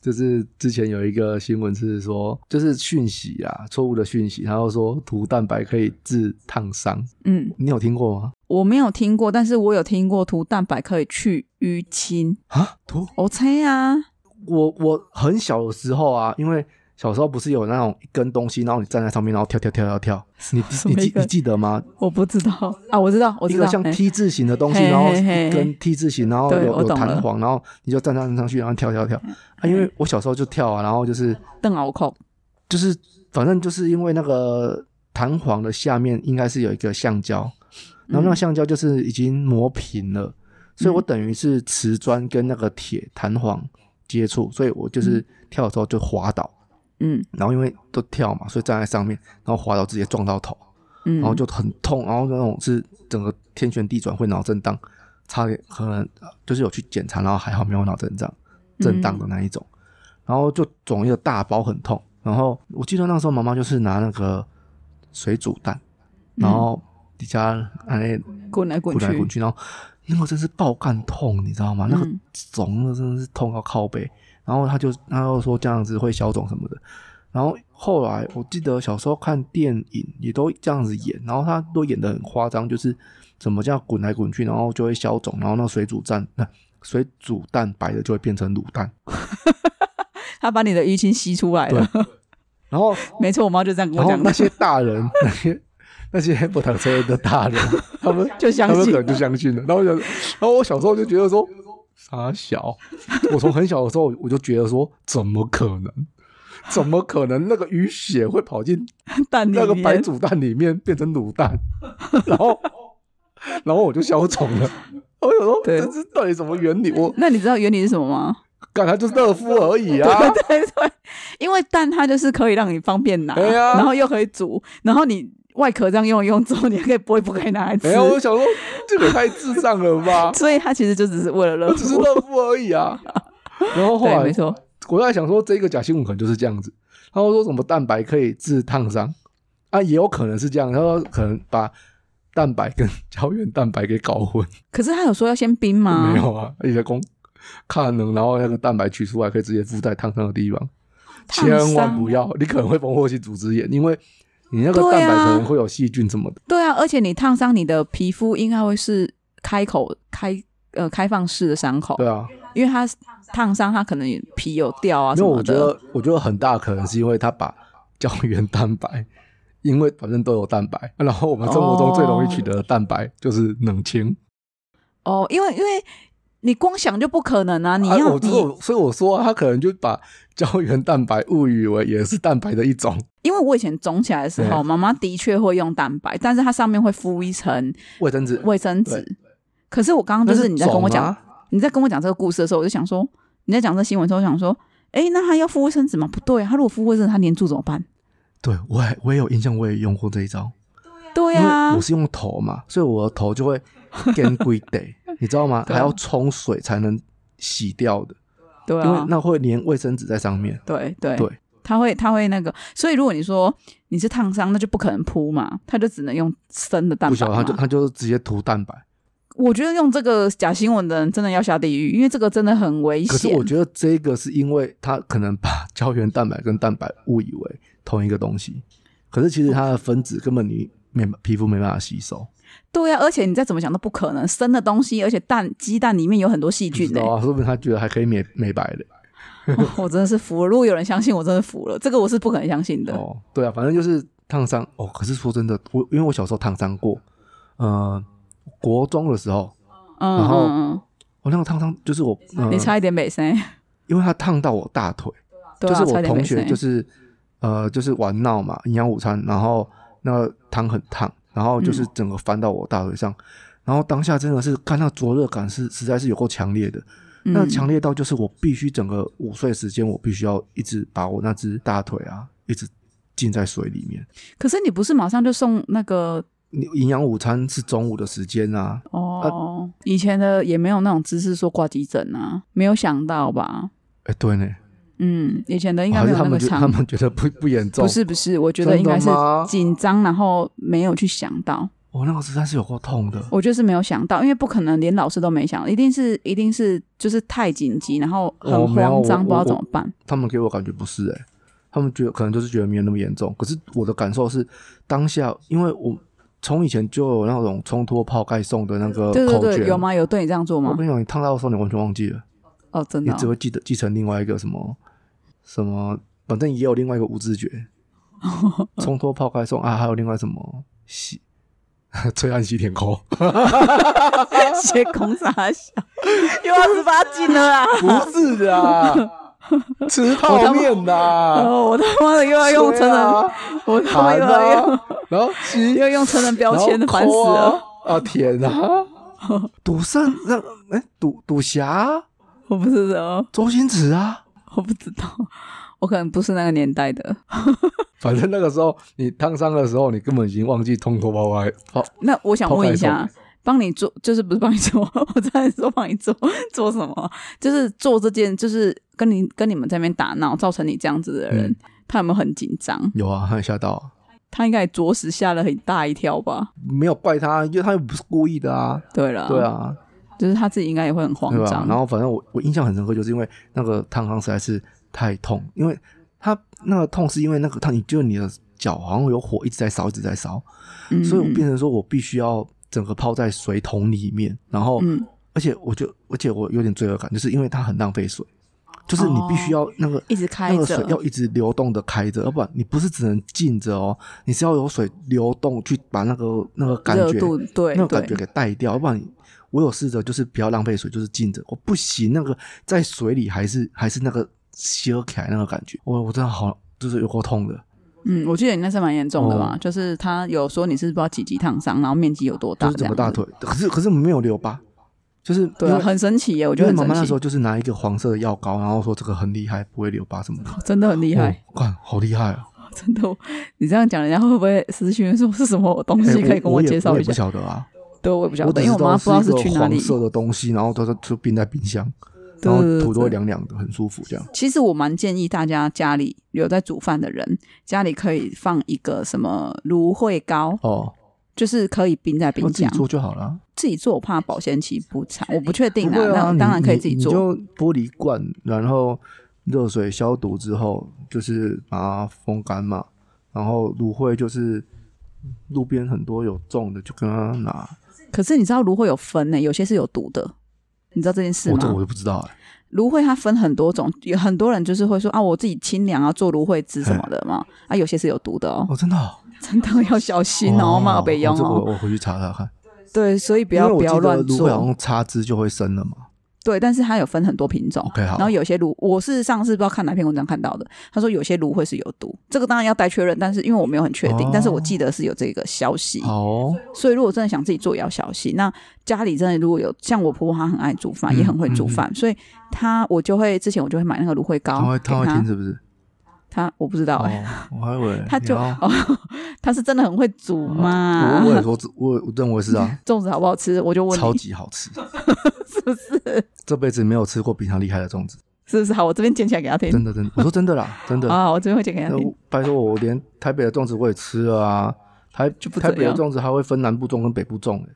就是之前有一个新闻是说，就是讯息啊，错误的讯息，然后说涂蛋白可以治烫伤，嗯，你有听过吗？我没有听过，但是我有听过涂蛋白可以去淤青。啊，涂？OK 啊，我我很小的时候啊，因为小时候不是有那种一根东西，然后你站在上面，然后跳跳跳跳跳，你 你记你记得吗？我不知道啊，我知道，我知道，嘿像 T 字形的东西，然后一根 T 字形，然后有有弹簧，然后你就站上上去，然后跳跳跳。啊，因为我小时候就跳啊，然后就是邓敖扣，就是反正就是因为那个弹簧的下面应该是有一个橡胶，然后那个橡胶就是已经磨平了，所以我等于是瓷砖跟那个铁弹簧接触，所以我就是跳的时候就滑倒，嗯。然后因为都跳嘛，所以站在上面，然后滑倒直接撞到头，嗯，然后就很痛，然后那种是整个天旋地转会脑震荡，差点可能呃就是有去检查，然后还好没有脑震荡震荡的那一种，然后就肿一个大包很痛，然后我记得那时候妈妈就是拿那个水煮蛋，然后底下哎滚来滚去，滚来滚去，然后那个真是爆干痛，你知道吗？那个嗯。肿的真的是痛到靠背，然后他就他又说这样子会消肿什么的，然后后来我记得小时候看电影也都这样子演，然后他都演的很夸张，就是怎么这样滚来滚去，然后就会消肿，然后那水煮蛋那水煮蛋白的就会变成卤蛋，他把你的淤青吸出来了。然后没错，我妈就这样跟我讲，然后那些大人那些。那些不躺车的大人，他们就相信他们可能就相信了。然后我，然后我小时候就觉得说，傻小，我从很小的时候我就觉得说，怎么可能？怎么可能那个淤血会跑进蛋那个白煮蛋里面变成卤蛋？然后，然后我就消肿了。我想说，对这是到底什么原理？我那你知道原理是什么吗？干它就是热敷而已啊！对对，因为蛋它就是可以让你方便拿，对啊然后又可以煮，然后你外壳这样用一用之后，你还可以剥一剥，可以拿来吃哎。呀，我想说，这个太智障了吧！所以它其实就只是为了热只是敷。热敷而已啊。然后后对，来没错，我在想说，这个假新闻可能就是这样子。他说什么蛋白可以治烫伤啊，也有可能是这样。他说可能把蛋白跟胶原蛋白给搞混，可是他有说要先冰吗？没有啊，一些工看能，然后那个蛋白取出来可以直接敷在烫伤的地方，千万不要，你可能会蜂窝性组织炎，因为你那个蛋白可能会有细菌什么的。对啊，而且你烫伤你的皮肤应该会是开口开呃开放式的伤口，对啊，因为它烫伤，它可能皮有掉啊什么的。我觉得，我觉得很大可能是因为它把胶原蛋白，因为反正都有蛋白，然后我们生活中最容易取得的蛋白就是冷清。哦，因为因为你光想就不可能啊！你啊要、所以我说、啊，他可能就把 胶原蛋白误以为也是蛋白的一种因为我以前肿起来的时候，妈妈的确会用蛋白，但是它上面会敷一层卫生纸。卫生纸。可是我刚刚就是你在跟我讲，你在跟我讲这个故事的时候，我就想说，你在讲这新闻的时候，我想说，哎，那他要敷卫生纸吗？不对啊，他如果敷卫生纸，他粘住怎么办？对我也我也有印象，我也用过这一招，对呀我，是用头嘛，所以我的头就会跟龟得，你知道吗？还要冲水才能洗掉的，对因为啊，那会粘卫生纸在上面。对对对，它会它会那个，所以如果你说你是烫伤，那就不可能铺嘛，它就只能用生的蛋白不晓得，他就嘛。他就直接涂蛋白。我觉得用这个假新闻的人真的要下地狱，因为这个真的很危险。可是我觉得这个是因为他可能把胶原蛋白跟蛋白误以为同一个东西，可是其实它的分子根本你没皮肤没办法吸收，对啊，而且你再怎么讲都不可能生的东西，而且蛋鸡蛋里面有很多细菌呢、不知道啊，说不定他觉得还可以美美白的。哦我真的是服了。如果有人相信，我真的服了。这个我是不可能相信的。哦，对啊，反正就是烫伤哦。可是说真的，我因为我小时候烫伤过，呃，国中的时候，嗯然后嗯我那个烫伤就是我，你差一点美声，因为它烫到我大腿，对啊，就是差我同学。就是呃就是玩闹嘛，营养午餐，然后那个汤很烫，然后就是整个翻到我大腿上，然后当下真的是看到灼热感是实在是有够强烈的，那嗯强烈到就是我必须整个午睡时间，我必须要一直把我那只大腿啊一直浸在水里面。可是你不是马上就送那个你营养午餐是中午的时间啊，哦，以前的也没有那种知识说挂急诊啊，没有想到吧？哎，对呢，嗯，以前的应该没有还是他们觉得不不严重，不是不是，我觉得应该是紧张，然后没有去想到。我、那个实在是有够痛的，我就是没有想到，因为不可能连老师都没想，一定是一定是就是太紧急，然后很慌张，我不知道怎么办。他们给我感觉不是哎、他们觉得可能就是觉得没有那么严重，可是我的感受是当下，因为我从以前就有那种冲脱泡盖送的那个对对口诀，对，有？吗？有对你这样做吗？我跟你讲，你烫到的时候你完全忘记了，哦，真的哦、你只会记得继承另外一个什么什么，反正也有另外一个无知觉，冲脱泡开送啊，还有另外什么洗。吹暗洗舔抠，斜空傻笑，又要十八禁了啦！不是的啊，吃泡面呐啊，哦，我他妈的又要用成人，啊，我他妈含又要用啊，然后洗又要用成人标签的，烦死了！！啊天啊！赌圣那哎赌赌侠啊我不知道，周星驰啊，我不知道，我可能不是那个年代的。反正那个时候你烫伤的时候，你根本已经忘记通头包歪。好。那我想问一下，帮你做就是不是帮你做？我在说帮你做做什么？就是做这件，就是跟你跟你们在那边打闹，造成你这样子的人，嗯他有没有很紧张？有啊，他也吓到啊，他应该也着实吓了很大一跳吧？没有怪他，因为他又不是故意的啊。对了，对，啊，就是他自己应该也会很慌对吧张。？然后反正我我印象很深刻，就是因为那个烫伤实在是太痛，因为他那个痛是因为那个烫，你就你的脚好像有火一直在烧，一直在烧，嗯所以我变成说我必须要整个泡在水桶里面，然后嗯而且我就，而且我有点罪恶感，就是因为它很浪费水，就是你必须要那个、一直开那个水着，要一直流动的开着，要不然你不是只能静着哦，你是要有水流动去把那个那个感觉度对那个感觉对，给带掉，要不然你我有试着就是不要浪费水，就是浸着，我不行，那个在水里还是还是那个修起来那个感觉，我我真的好就是有够痛的，嗯，我记得你那是蛮严重的嘛，哦就是他有说你是不知道几级烫伤，然后面积有多大，就是整个大。腿，可是可是没有留疤，就是很神奇耶，我觉得妈妈那时候，就是拿一个黄色的药膏，然后说这个很厉害，不会留疤什么的。真的很厉害，哦，看好厉害啊！真的。你这样讲，人家会不会私讯说是什么东哎西？可以跟我介绍一下我也不？晓得啊，对，我也不晓得，因为我妈不知道是去哪里黄。色的东西，然后都是就冰在冰箱，然后土都凉凉的，很舒服这样。其实我蛮建议大家家里有在煮饭的人，家里可以放一个什么芦荟膏，哦，就是可以冰在冰箱。自己做就好了。自己做我怕保鲜期不长，我不确定啊，那你当然可以自己做。就玻璃罐，然后热水消毒之后，就是把它风干嘛，然后芦荟就是路边很多有种的，就跟他拿。可是你知道芦荟有分呢、有些是有毒的，你知道这件事吗？我这我就不知道哎。芦荟它分很多种，有很多人就是会说啊，我自己清凉啊，做芦荟汁什么的嘛，啊，有些是有毒的哦，哦，真的哦，真的要小心哦，骂北用这个我回去查查看。对，所以不要不要乱记得芦荟好做。像插枝就会生了嘛。对，但是它有分很多品种。OK，好。然后有些芦，我是上次不知道看哪篇文章看到的，他说有些芦荟是有毒，这个当然要待确认，但是因为我没有很确定，哦但是我记得是有这个消息，哦，所以如果真的想自己做，也要小心。那家里真的如果有像我婆婆，她很爱煮饭，嗯也很会煮饭，所以她我就会之前我就会买那个芦荟膏给他会他会听，是不是？她我不知道哎、哦，我还以为 她就哦，她是真的很会煮嘛我？我我我认为是啊，粽子好不好吃？我就问超你级好吃，是不是？这辈子没有吃过比他厉害的粽子，是不是？好，我这边捡起来给他听。真的真的，我说真的啦，真的。啊，我这边会捡给他听。拜托我连台北的粽子我也吃了啊，台就不台北的粽子还会分南部粽跟北部粽、欸，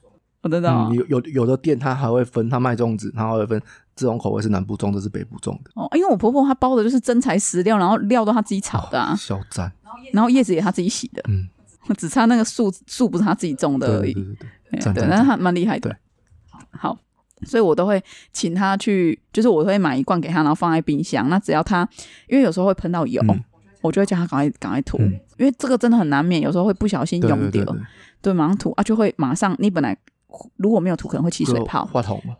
我知道、嗯，有有有的店他还会分，他卖粽子，它还会分这种口味是南部粽，这是北部粽的，哦，因为我婆婆她包的就是真材实料，然后料都她自己炒的、啊，小赞，然后叶子也她自己洗的，嗯，只差那个树树不是她自己种的而已。对对对对对，哎对，赞赞但是她蛮厉害的对。好，所以我都会请他去，就是我会买一罐给他，然后放在冰箱。那只要他，因为有时候会喷到油，嗯我就会叫他赶快赶快涂，嗯因为这个真的很难免，有时候会不小心对用掉，对马上涂啊，就会马上你本来如果没有涂，可能会起水泡，化筒嘛，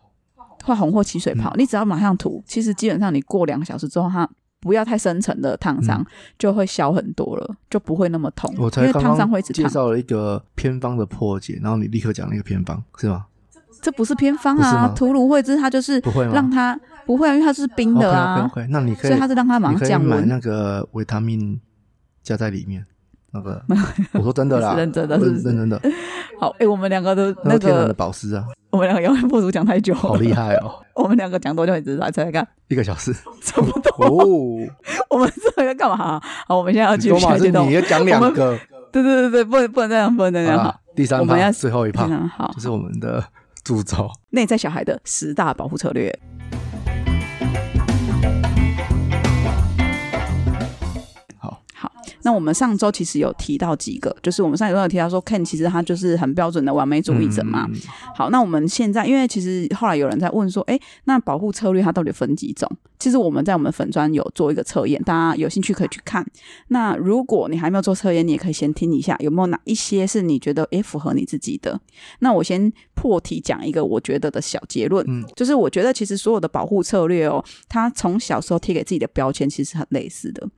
会红或起水泡。嗯你只要马上涂，其实基本上你过两个小时之后，它不要太深层的烫伤，就会消很多了，就不会那么痛。因为烫才刚刚伤会介绍了一个偏方的破解，然后你立刻讲那个偏方是吗？这不是偏方啊涂芦荟汁它就是？让它不会啊，因为它是冰的啊 OK OK OK，那你可以所以它是让它马上降温。那个维他命加在里面，那个，我说真的啦，是认真的我是认真的，好，哎、我们两个都那那个天然的，保湿啊，我们两个永远不足讲太久，好厉害哦，我们两个讲多久？你知道？猜猜看，一个小时差不多。哦，我们这个干嘛？好，我们现在要继续多嘛是下阶段。你要讲两个，对对对对，不能不能这样，不能这样。好第三趴我们要最后一趴非常好就。是我们的铸造，内在小孩的十大保护策略。那我们上周其实有提到几个，就是我们上周有提到说，Ken 其实他就是很标准的完美主义者嘛。嗯好，那我们现在因为其实后来有人在问说，哎，那保护策略它到底分几种？其实我们在我们粉专有做一个测验，大家有兴趣可以去看。那如果你还没有做测验，你也可以先听一下，有没有哪一些是你觉得诶符合你自己的？那我先破题讲一个我觉得的小结论，嗯就是我觉得其实所有的保护策略哦，它从小时候贴给自己的标签其实很类似的。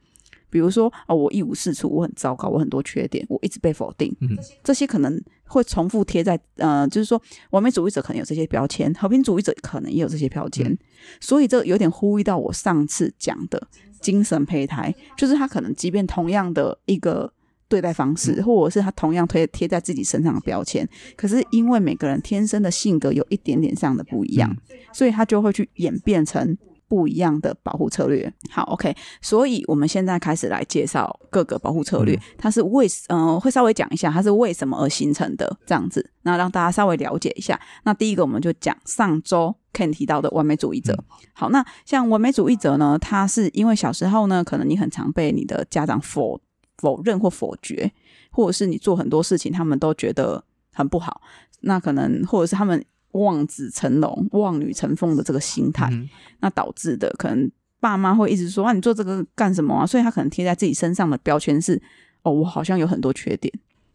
比如说，哦，我一无是处，我很糟糕，我很多缺点，我一直被否定，嗯。这些可能会重复贴在，呃，就是说，完美主义者可能有这些标签，和平主义者可能也有这些标签，嗯。所以这有点呼吁到我上次讲的精神胚胎，就是他可能即便同样的一个对待方式，或者是他同样贴贴在自己身上的标签，可是因为每个人天生的性格有一点点上的不一样，所以他就会去演变成。不一样的保护策略。好，OK，所以我们现在开始来介绍各个保护策略，它是为呃会稍微讲一下它是为什么而形成的这样子，那让大家稍微了解一下。那第一个我们就讲上周 Ken 提到的完美主义者。好，那像完美主义者呢，他是因为小时候呢，可能你很常被你的家长否否认或否决，或者是你做很多事情，他们都觉得很不好，那可能或者是他们望子成龙、望女成凤的这个心态，嗯那导致的可能爸妈会一直说啊，你做这个干什么啊？所以他可能贴在自己身上的标签是哦，我好像有很多缺点，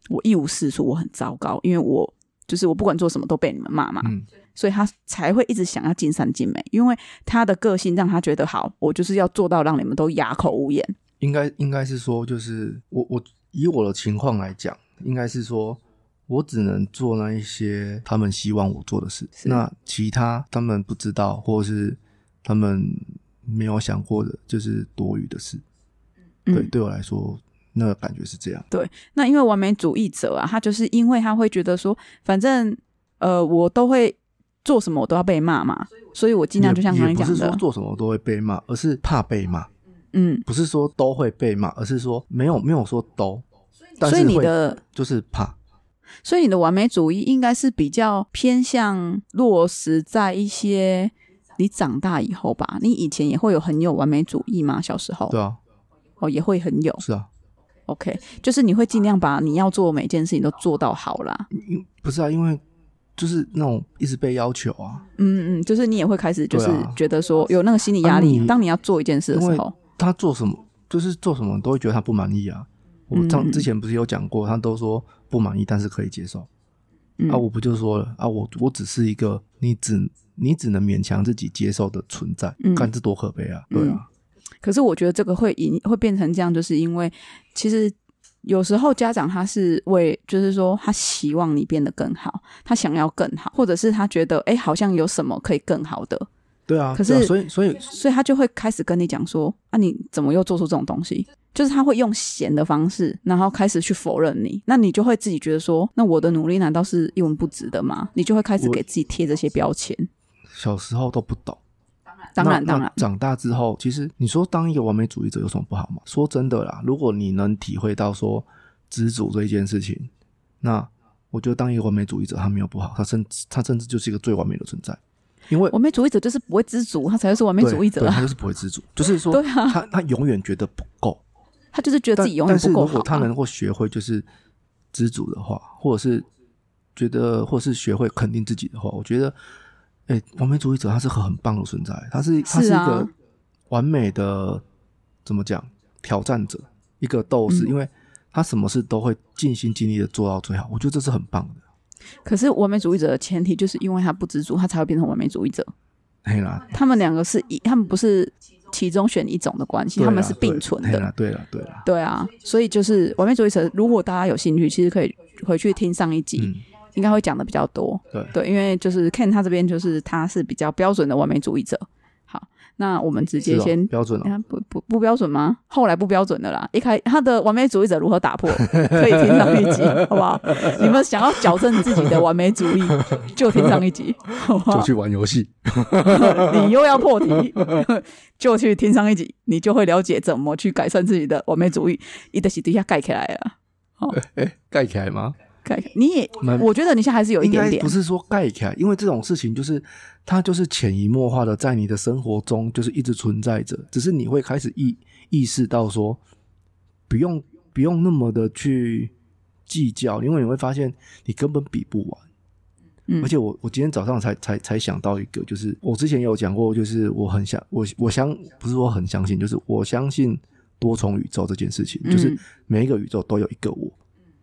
我一无是处，我很糟糕，因为我就是我不管做什么都被你们骂嘛，嗯所以他才会一直想要尽善尽美，因为他的个性让他觉得好，我就是要做到让你们都哑口无言。应该应该是说，就是我我以我的情况来讲，应该是说我只能做那一些他们希望我做的事，那其他他们不知道或是他们没有想过的，就是多余的事。对，嗯，对我来说，那个感觉是这样。对那因为完美主义者啊，他就是因为他会觉得说，反正呃，我都会做什么，我都要被骂嘛，所以我尽量就像刚才讲的不是说的，做什么都会被骂，而是怕被骂。嗯，不是说都会被骂，而是说没有没有说都，但所以你是会的就是怕。所以你的完美主义应该是比较偏向落实在一些你长大以后吧。你以前也会有很有完美主义吗？小时候对啊，哦，也会很有。是啊，OK，就是你会尽量把你要做的每件事情都做到好啦。因不是啊，因为就是那种一直被要求啊，嗯嗯，就是你也会开始就是觉得说有那个心理压力。啊你当你要做一件事的时候，他做什么就是做什么都会觉得他不满意啊。我嗯上之前不是有讲过，他都说不满意，但是可以接受。嗯啊，我不就说了啊，我我只是一个你只你只能勉强自己接受的存在，嗯看这多可悲啊！对啊，可是我觉得这个会引会变成这样，就是因为其实有时候家长他是为，就是说他希望你变得更好，他想要更好，或者是他觉得哎，好像有什么可以更好的，对啊。可是所以所以所以他就会开始跟你讲说啊，你怎么又做出这种东西？就是他会用闲的方式，然后开始去否认你，那你就会自己觉得说，那我的努力难道是一文不值的吗？你就会开始给自己贴这些标签。小时候都不懂。当然，当然，长大之后，其实你说当一个完美主义者有什么不好吗？说真的啦，如果你能体会到说知足这一件事情，那我觉得当一个完美主义者，他没有不好，他甚至他甚至就是一个最完美的存在，因为完美主义者就是不会知足，他才会是完美主义者啊。对他就是不会知足，就是说 对啊，他他永远觉得不够，他就是觉得自己永远不够好、啊。如果他能够学会就是知足的话，或者是觉得或是学会肯定自己的话，我觉得，哎、完美主义者他是个很棒的存在，他是他是一个完美的怎么讲挑战者，一个斗士，嗯因为他什么事都会尽心尽力的做到最好，我觉得这是很棒的。可是完美主义者的前提就是因为他不知足，他才会变成完美主义者。嘿啦，他们两个是一，他们不是其中选一种的关系，他们是并存的。对嘿啦，对了，对了，对啊，所以就是完美主义者，如果大家有兴趣，其实可以回去听上一集，嗯，应该会讲的比较多。对，对，因为就是 Ken 他这边就是他是比较标准的完美主义者。好，那我们直接先。标准哦。啊、不不不标准吗？后来不标准的啦。一开他的完美主义者如何打破，可以听上一集，好不好？你们想要矫正自己的完美主义，就听上一集，好不好就？去玩游戏，你又要破题，就去听上一集，你就会了解怎么去改善自己的完美主义。一的是底下盖起来了，好哎，盖起来吗？盖起来你也，我觉得你现在还是有一点点不，是说盖起来，因为这种事情就是它就是潜移默化的在你的生活中就是一直存在着，只是你会开始意意识到说，不用不用那么的去计较，因为你会发现你根本比不完。嗯而且我我今天早上才才才想到一个，就是我之前有讲过，就是我很想我我相不是说很相信，就是我相信多重宇宙这件事情，就是嗯每一个宇宙都有一个我。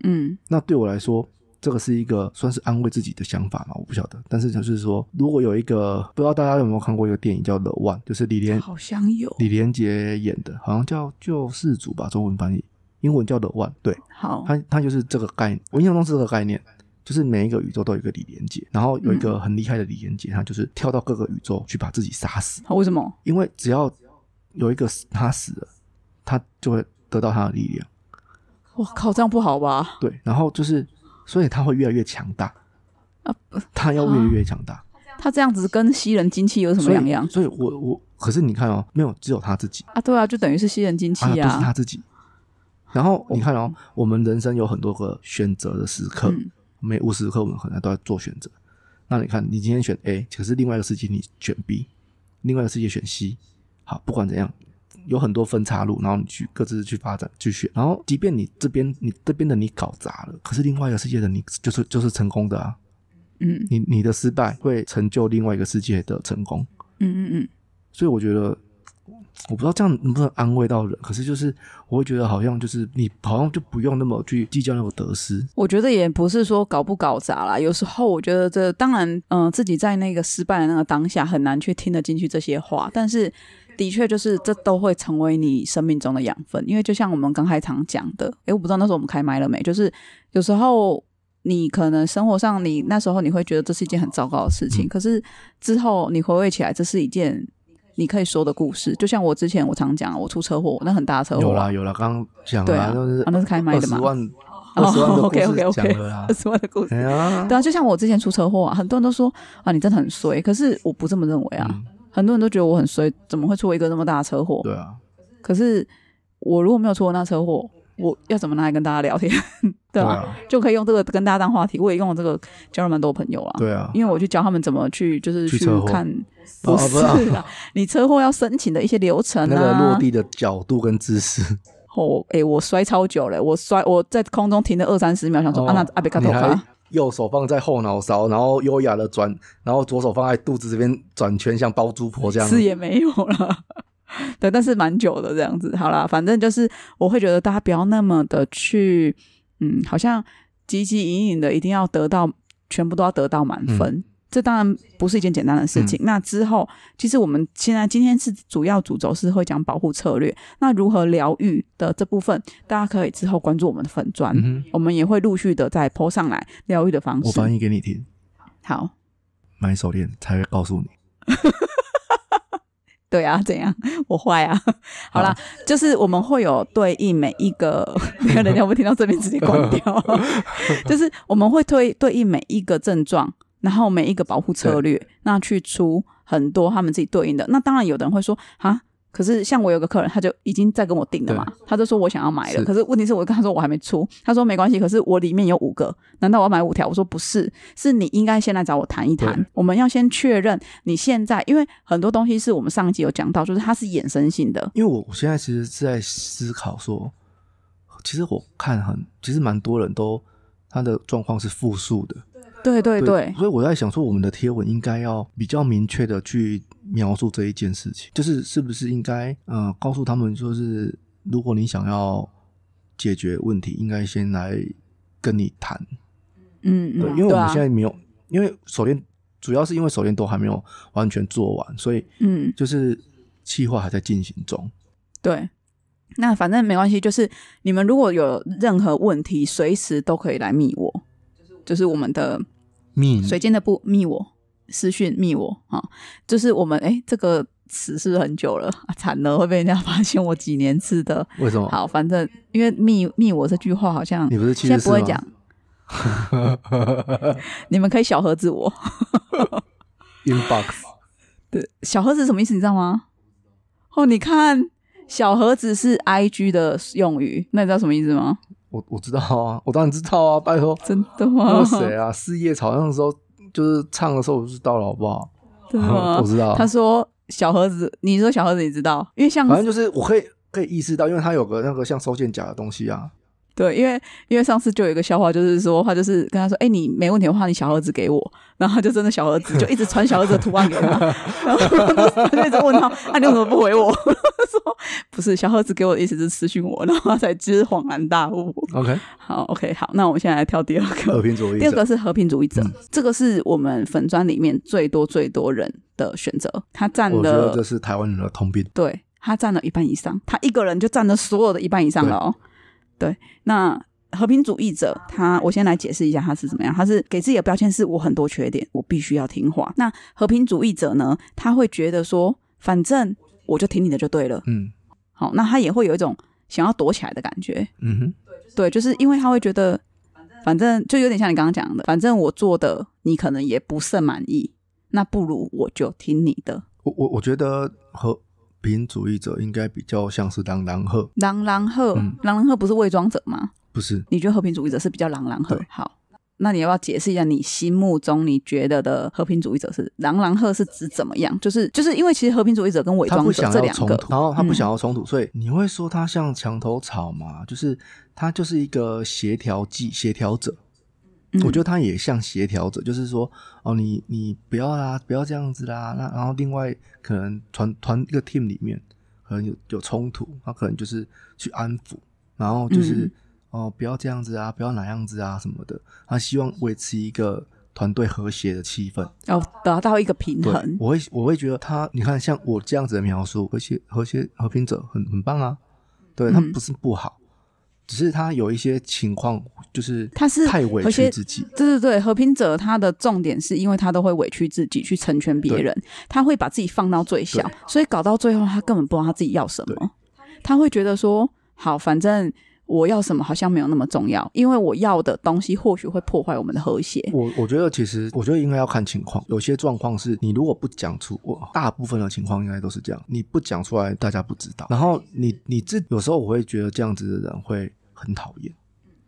嗯那对我来说，这个是一个算是安慰自己的想法嘛？我不晓得，但是就是说，如果有一个不知道大家有没有看过一个电影叫《The One》，就是李连好像有，李连杰演的，好像叫《救世主》吧，中文翻译，英文叫《The One》。对，好，他他就是这个概念，我印象中是这个概念，就是每一个宇宙都有一个李连杰，然后有一个很厉害的李连杰，他就是跳到各个宇宙去把自己杀死，为什么？因为只要有一个死他死了，他就会得到他的力量。我靠，这样不好吧？对，然后就是，所以他会越来越强大，啊他要越来越强大，他这样子跟吸人精气有什么两样所以我我可是你看哦，没有，只有他自己啊？对啊，就等于是吸人精气啊，不是啊。他自己。然后你看哦，我们人生有很多个选择的时刻，嗯每无时无刻我们可能都在做选择。那你看，你今天选 A，可是另外一个世界你选 B，另外一个世界选 C。好，不管怎样，有很多分岔路，然后你去各自去发展去选。然后，即便你这边你这边的你搞砸了，可是另外一个世界的你就是就是成功的啊。嗯你你的失败会成就另外一个世界的成功。嗯嗯嗯，所以我觉得，我不知道这样能不能安慰到人，可是就是我会觉得好像就是你好像就不用那么去计较那个得失。我觉得也不是说搞不搞砸啦，有时候我觉得这当然，嗯、自己在那个失败的那个当下很难去听得进去这些话，但是的确就是这都会成为你生命中的养分，因为就像我们刚才常讲的，诶，我不知道那时候我们开麦了没，就是有时候。你可能生活上，你那时候你会觉得这是一件很糟糕的事情，嗯可是之后你回味起来，这是一件你可以说的故事。就像我之前我常讲，我出车祸，那很大的车祸啊，有啦有啦，刚刚讲了啦，对啊就是啊那是开麦的嘛二十万 二十万的故 OK OK 事 OK，讲了啦二。十万的故事对啊，就像我之前出车祸啊，很多人都说啊，你真的很衰，可是我不这么认为啊。嗯很多人都觉得我很衰，怎么会出一个那么大的车祸？对啊，可是我如果没有出过那车祸，我要怎么拿来跟大家聊天？对吧、啊，就可以用这个跟大家当话题。我也用了这个交了蛮多朋友啊。对啊，因为我去教他们怎么去，就是去看，哦不是不是啦，你车祸要申请的一些流程那个啊。落地的角度跟姿势，哦，哎、我摔超久了，我摔我在空中停了二三十秒，想说、哦啊，那阿贝卡你还头卡，右手放在后脑勺，然后优雅的转，然后左手放在肚子这边转圈，像包租婆这样。是也没有了。对，但是蛮久的这样子。好啦，反正就是我会觉得大家不要那么的去，嗯，好像汲汲营营的，一定要得到全部都要得到满分。这当然不是一件简单的事情。那之后，其实我们现在今天是主要主轴是会讲保护策略。那如何疗愈的这部分，大家可以之后关注我们的粉砖，嗯，我们也会陆续的再 po 上来疗愈的方式。我翻译给你听，好，买手链才会告诉你。对啊，怎样？我坏啊！好啦，就是我们会有对应每一个，人家会不会听到这边直接关掉？就是我们会推对应每一个症状，然后每一个保护策略，那去出很多他们自己对应的。那当然，有的人会说啊。可是像我有个客人，他就已经在跟我订了嘛，他就说我想要买了。可是问题是我跟他说我还没出，他说没关系。可是我里面有五个，难道我要买五条？我说不是，是你应该先来找我谈一谈。我们要先确认你现在，因为很多东西是我们上一集有讲到，就是它是衍生性的。因为我我现在其实是在思考说，其实我看很，其实蛮多人都他的状况是复数的，对对对，所以我在想说，我们的贴文应该要比较明确的去描述这一件事情，就是是不是应该呃告诉他们，说是如果你想要解决问题，应该先来跟你谈，嗯，对，嗯因为我们现在没有，因为手链主要是因为手链都还没有完全做完，所以嗯，就是计划还在进行中。对。那反正没关系，就是你们如果有任何问题，随时都可以来密我，就是我们的密水晶的部密我私讯密我啊，就是我们哎这个词是很久了？啊惨了，会被人家发现我几年次的。为什么？好，反正因为密密我这句话好像你不是？现在不会讲，你们可以小盒子我。inbox 对，小盒子什么意思？你知道吗？哦，你看，小盒子是 I G 的用语，那你知道什么意思吗？我我知道啊，我当然知道啊，拜托。真的那吗那？谁啊？四叶草那个时候就是唱的时候我就知道了，好不好？真的吗？我知道。他说小盒子，你说小盒子，你知道？因为像反正就是我可以可以意识到，因为它有个那个像收件夹的东西啊。对，因为因为上次就有一个笑话，就是说他就是跟他说，哎、你没问题的话，你小盒子给我，然后他就真的小盒子就一直传小盒子的图案给他，然后他就一直问他，啊，你为什么不回我？他说不是小盒子给我的意思是私讯我，然后他才知恍然大悟。OK，好，OK，好，那我们现在来跳第二个，和平主义者。第二个是和平主义者，嗯这个是我们粉砖里面最多最多人的选择，他占我觉得这了，是台湾人的通病。对他占了一半以上，他一个人就占了所有的一半以上了哦。对，那和平主义者，他我先来解释一下他是怎么样，他是给自己的标签是我很多缺点，我必须要听话。那和平主义者呢，他会觉得说，反正我就听你的就对了。嗯好，那他也会有一种想要躲起来的感觉。嗯哼，对，就是因为他会觉得，反正就有点像你刚刚讲的，反正我做的你可能也不甚满意，那不如我就听你的。我我我觉得和平主义者应该比较像是狼狼鹤，狼狼鹤，嗯狼狼鹤不是伪装者吗？不是？你觉得和平主义者是比较狼狼鹤对？好，那你要不要解释一下你心目中你觉得的和平主义者是狼狼鹤是指怎么样？就是就是因为其实和平主义者跟伪装者想这两个，然后他不嗯想要冲突，所以你会说他像墙头草吗？就是他就是一个协调剂、协调者。嗯我觉得他也像协调者，就是说，哦，你你不要啦，不要这样子啦。那然后另外可能团团一个 team 里面可能有有冲突，他可能就是去安抚，然后就是、嗯哦不要这样子啊，不要哪样子啊什么的。他希望维持一个团队和谐的气氛。要达到一个平衡，。我会我会觉得他，你看像我这样子的描述，和谐和谐和平者很很棒啊，对他嗯不是不好，只是他有一些情况就是他是太委屈自己，对对对，和平者他的重点是因为他都会委屈自己去成全别人，他会把自己放到最小，所以搞到最后他根本不知道他自己要什么，他会觉得说好，反正我要什么好像没有那么重要，因为我要的东西或许会破坏我们的和谐。我我觉得其实我觉得应该要看情况，有些状况是你如果不讲出，我大部分的情况应该都是这样，你不讲出来，大家不知道。然后你你自有时候我会觉得这样子的人会很讨厌，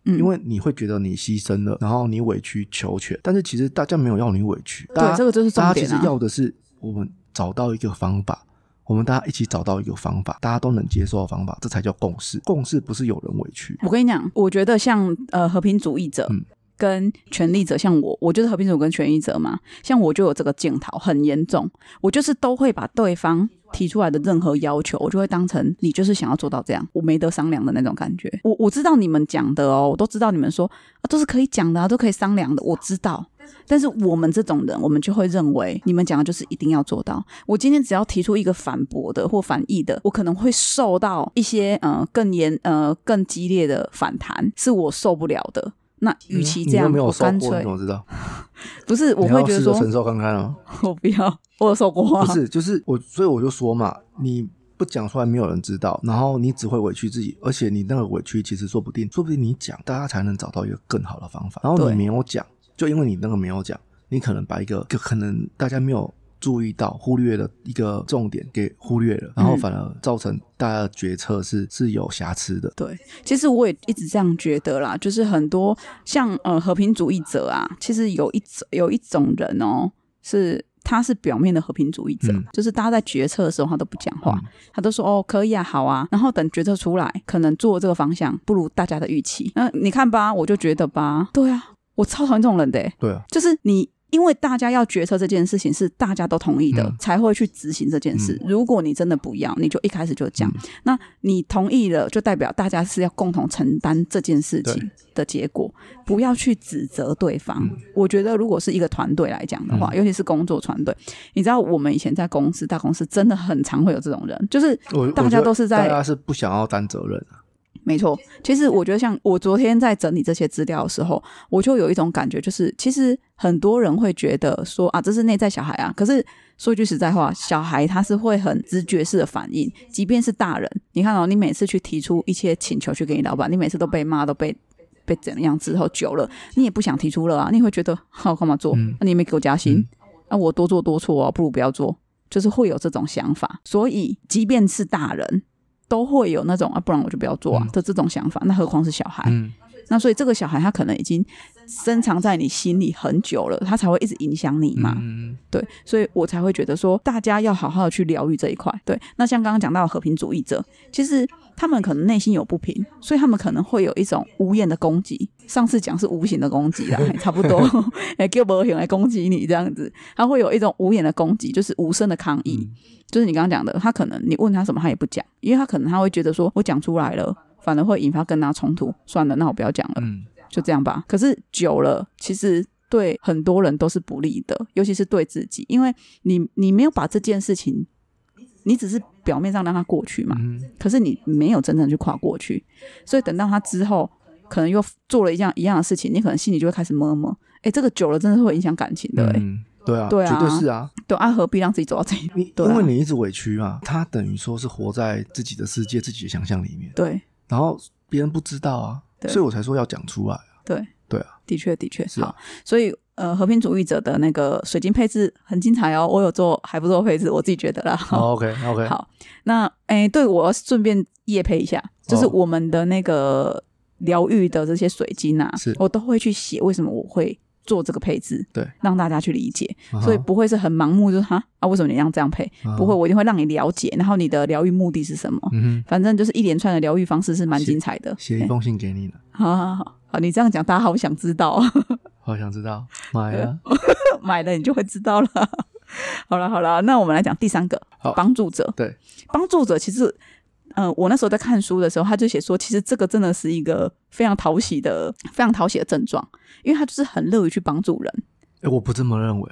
嗯。因为你会觉得你牺牲了，然后你委曲求全，但是其实大家没有要你委屈，对这个就是重大家其实要的是我们找到一个方法。我们大家一起找到一个方法，大家都能接受的方法，这才叫共识。共识不是有人委屈，我跟你讲，我觉得像呃和平主义者嗯跟权力者，像我，我就是和平主义跟权力者嘛。像我就有这个检讨很严重，我就是都会把对方提出来的任何要求，我就会当成你就是想要做到这样，我没得商量的那种感觉。我我知道你们讲的哦，我都知道你们说啊都是可以讲的啊，都可以商量的，我知道。但是我们这种人，我们就会认为你们讲的就是一定要做到。我今天只要提出一个反驳的或反义的，我可能会受到一些呃更严呃更激烈的反弹，是我受不了的。那与其这样，我受过，干脆你怎么知道？不是，我会觉得说，承受看看啊。我不要，我有受过啊。不是，就是我，所以我就说嘛，你不讲出来，没有人知道，然后你只会委屈自己，而且你那个委屈其实说不定，说不定你讲，大家才能找到一个更好的方法。然后你没有讲，就因为你那个没有讲，你可能把一个就可能大家没有注意到、忽略的一个重点给忽略了，然后嗯反而造成大家的决策是是有瑕疵的。对，其实我也一直这样觉得啦，就是很多像呃和平主义者啊，其实有一种有一种人哦，是他是表面的和平主义者，嗯。就是大家在决策的时候他都不讲话，嗯。他都说哦可以啊好啊，然后等决策出来，可能做这个方向不如大家的预期，那、你看吧，我就觉得吧，对啊，我超讨厌这种人的欸，对啊，就是你。因为大家要决策这件事情是大家都同意的，嗯。才会去执行这件事。如果你真的不要，你就一开始就讲。嗯。那你同意了，就代表大家是要共同承担这件事情的结果，不要去指责对方。我觉得，如果是一个团队来讲的话，嗯。尤其是工作团队，你知道我们以前在公司大公司真的很常会有这种人，就是大家都是在大家是不想要担责任啊没错，其实我觉得，像我昨天在整理这些资料的时候，我就有一种感觉，就是其实很多人会觉得说啊，这是内在小孩啊。可是说句实在话，小孩他是会很直觉式的反应，即便是大人，你看哦，你每次去提出一些请求去给你老板，你每次都被骂，都被被怎样之后，久了你也不想提出了啊，你会觉得好干嘛做？那你也没给我加薪，那我多做多错啊，不如不要做，就是会有这种想法。所以，即便是大人。都会有那种啊，不然我就不要做啊的这种想法，那何况是小孩？那所以这个小孩他可能已经深藏在你心里很久了，他才会一直影响你嘛。对，所以我才会觉得说，大家要好好的去疗愈这一块。对，那像刚刚讲到和平主义者，其实。他们可能内心有不平，所以他们可能会有一种无言的攻击。上次讲是无形的攻击啦，差不多，哎，给我用来攻击你这样子，他会有一种无言的攻击，就是无声的抗议。就是你刚刚讲的，他可能你问他什么，他也不讲，因为他可能他会觉得说我讲出来了，反而会引发跟他冲突。算了，那我不要讲了，就这样吧。可是久了，其实对很多人都是不利的，尤其是对自己，因为你你没有把这件事情。你只是表面上让他过去嘛，可是你没有真正去跨过去，所以等到他之后，可能又做了一样一样的事情，你可能心里就会开始摸摸，哎，这个久了真的是会影响感情的，哎，对啊，对啊，绝对是啊，对啊，何必让自己走到这一步？因为你一直委屈嘛，他等于说是活在自己的世界、自己的想象里面，对，然后别人不知道啊，所以我才说要讲出来啊，对，对啊，的确的确。是啊，所以。呃，和平主义者的那个水晶配置很精彩哦，我有做还不错配置，我自己觉得啦。OK OK，好，那哎，对我顺便夜配一下，就是我们的那个疗愈的这些水晶啊，我都会去写为什么我会做这个配置，对，让大家去理解，所以不会是很盲目，就是哈啊，为什么你要这样配？不会，我一定会让你了解，然后你的疗愈目的是什么？嗯反正就是一连串的疗愈方式是蛮精彩的。写一封信给你了。好好好，好，你这样讲，大家好想知道。好想知道，买了，买了你就会知道了。好了好了，那我们来讲第三个，帮助者。对，帮助者其实，嗯，我那时候在看书的时候，他就写说，其实这个真的是一个非常讨喜的、非常讨喜的症状，因为他就是很乐于去帮助人。哎，我不这么认为。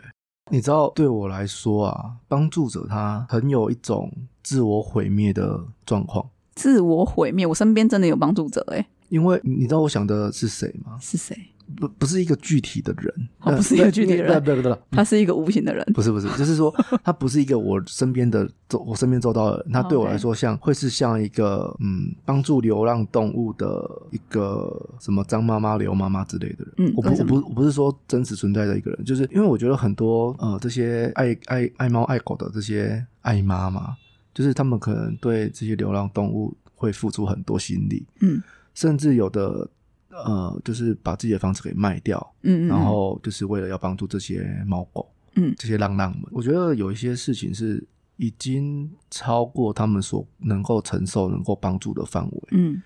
你知道，对我来说啊，帮助者他很有一种自我毁灭的状况。自我毁灭，我身边真的有帮助者哎。因为你知道我想的是谁吗？是谁？不不是一个具体的人，不是一个具体的人，不不对，他是一个无形的人，不是不是，就是说 他不是一个我身边的周我身边周到的人，他对我来说像会是像一个嗯帮助流浪动物的一个什么张妈妈、刘妈妈之类的人，嗯，我不我不我不是说真实存在的一个人，就是因为我觉得很多呃这些爱爱爱猫爱狗的这些爱妈妈，就是他们可能对这些流浪动物会付出很多心力，嗯，甚至有的。呃，就是把自己的房子给卖掉，嗯，然后就是为了要帮助这些猫狗，嗯，这些浪浪们。我觉得有一些事情是已经超过他们所能够承受、能够帮助的范围，嗯，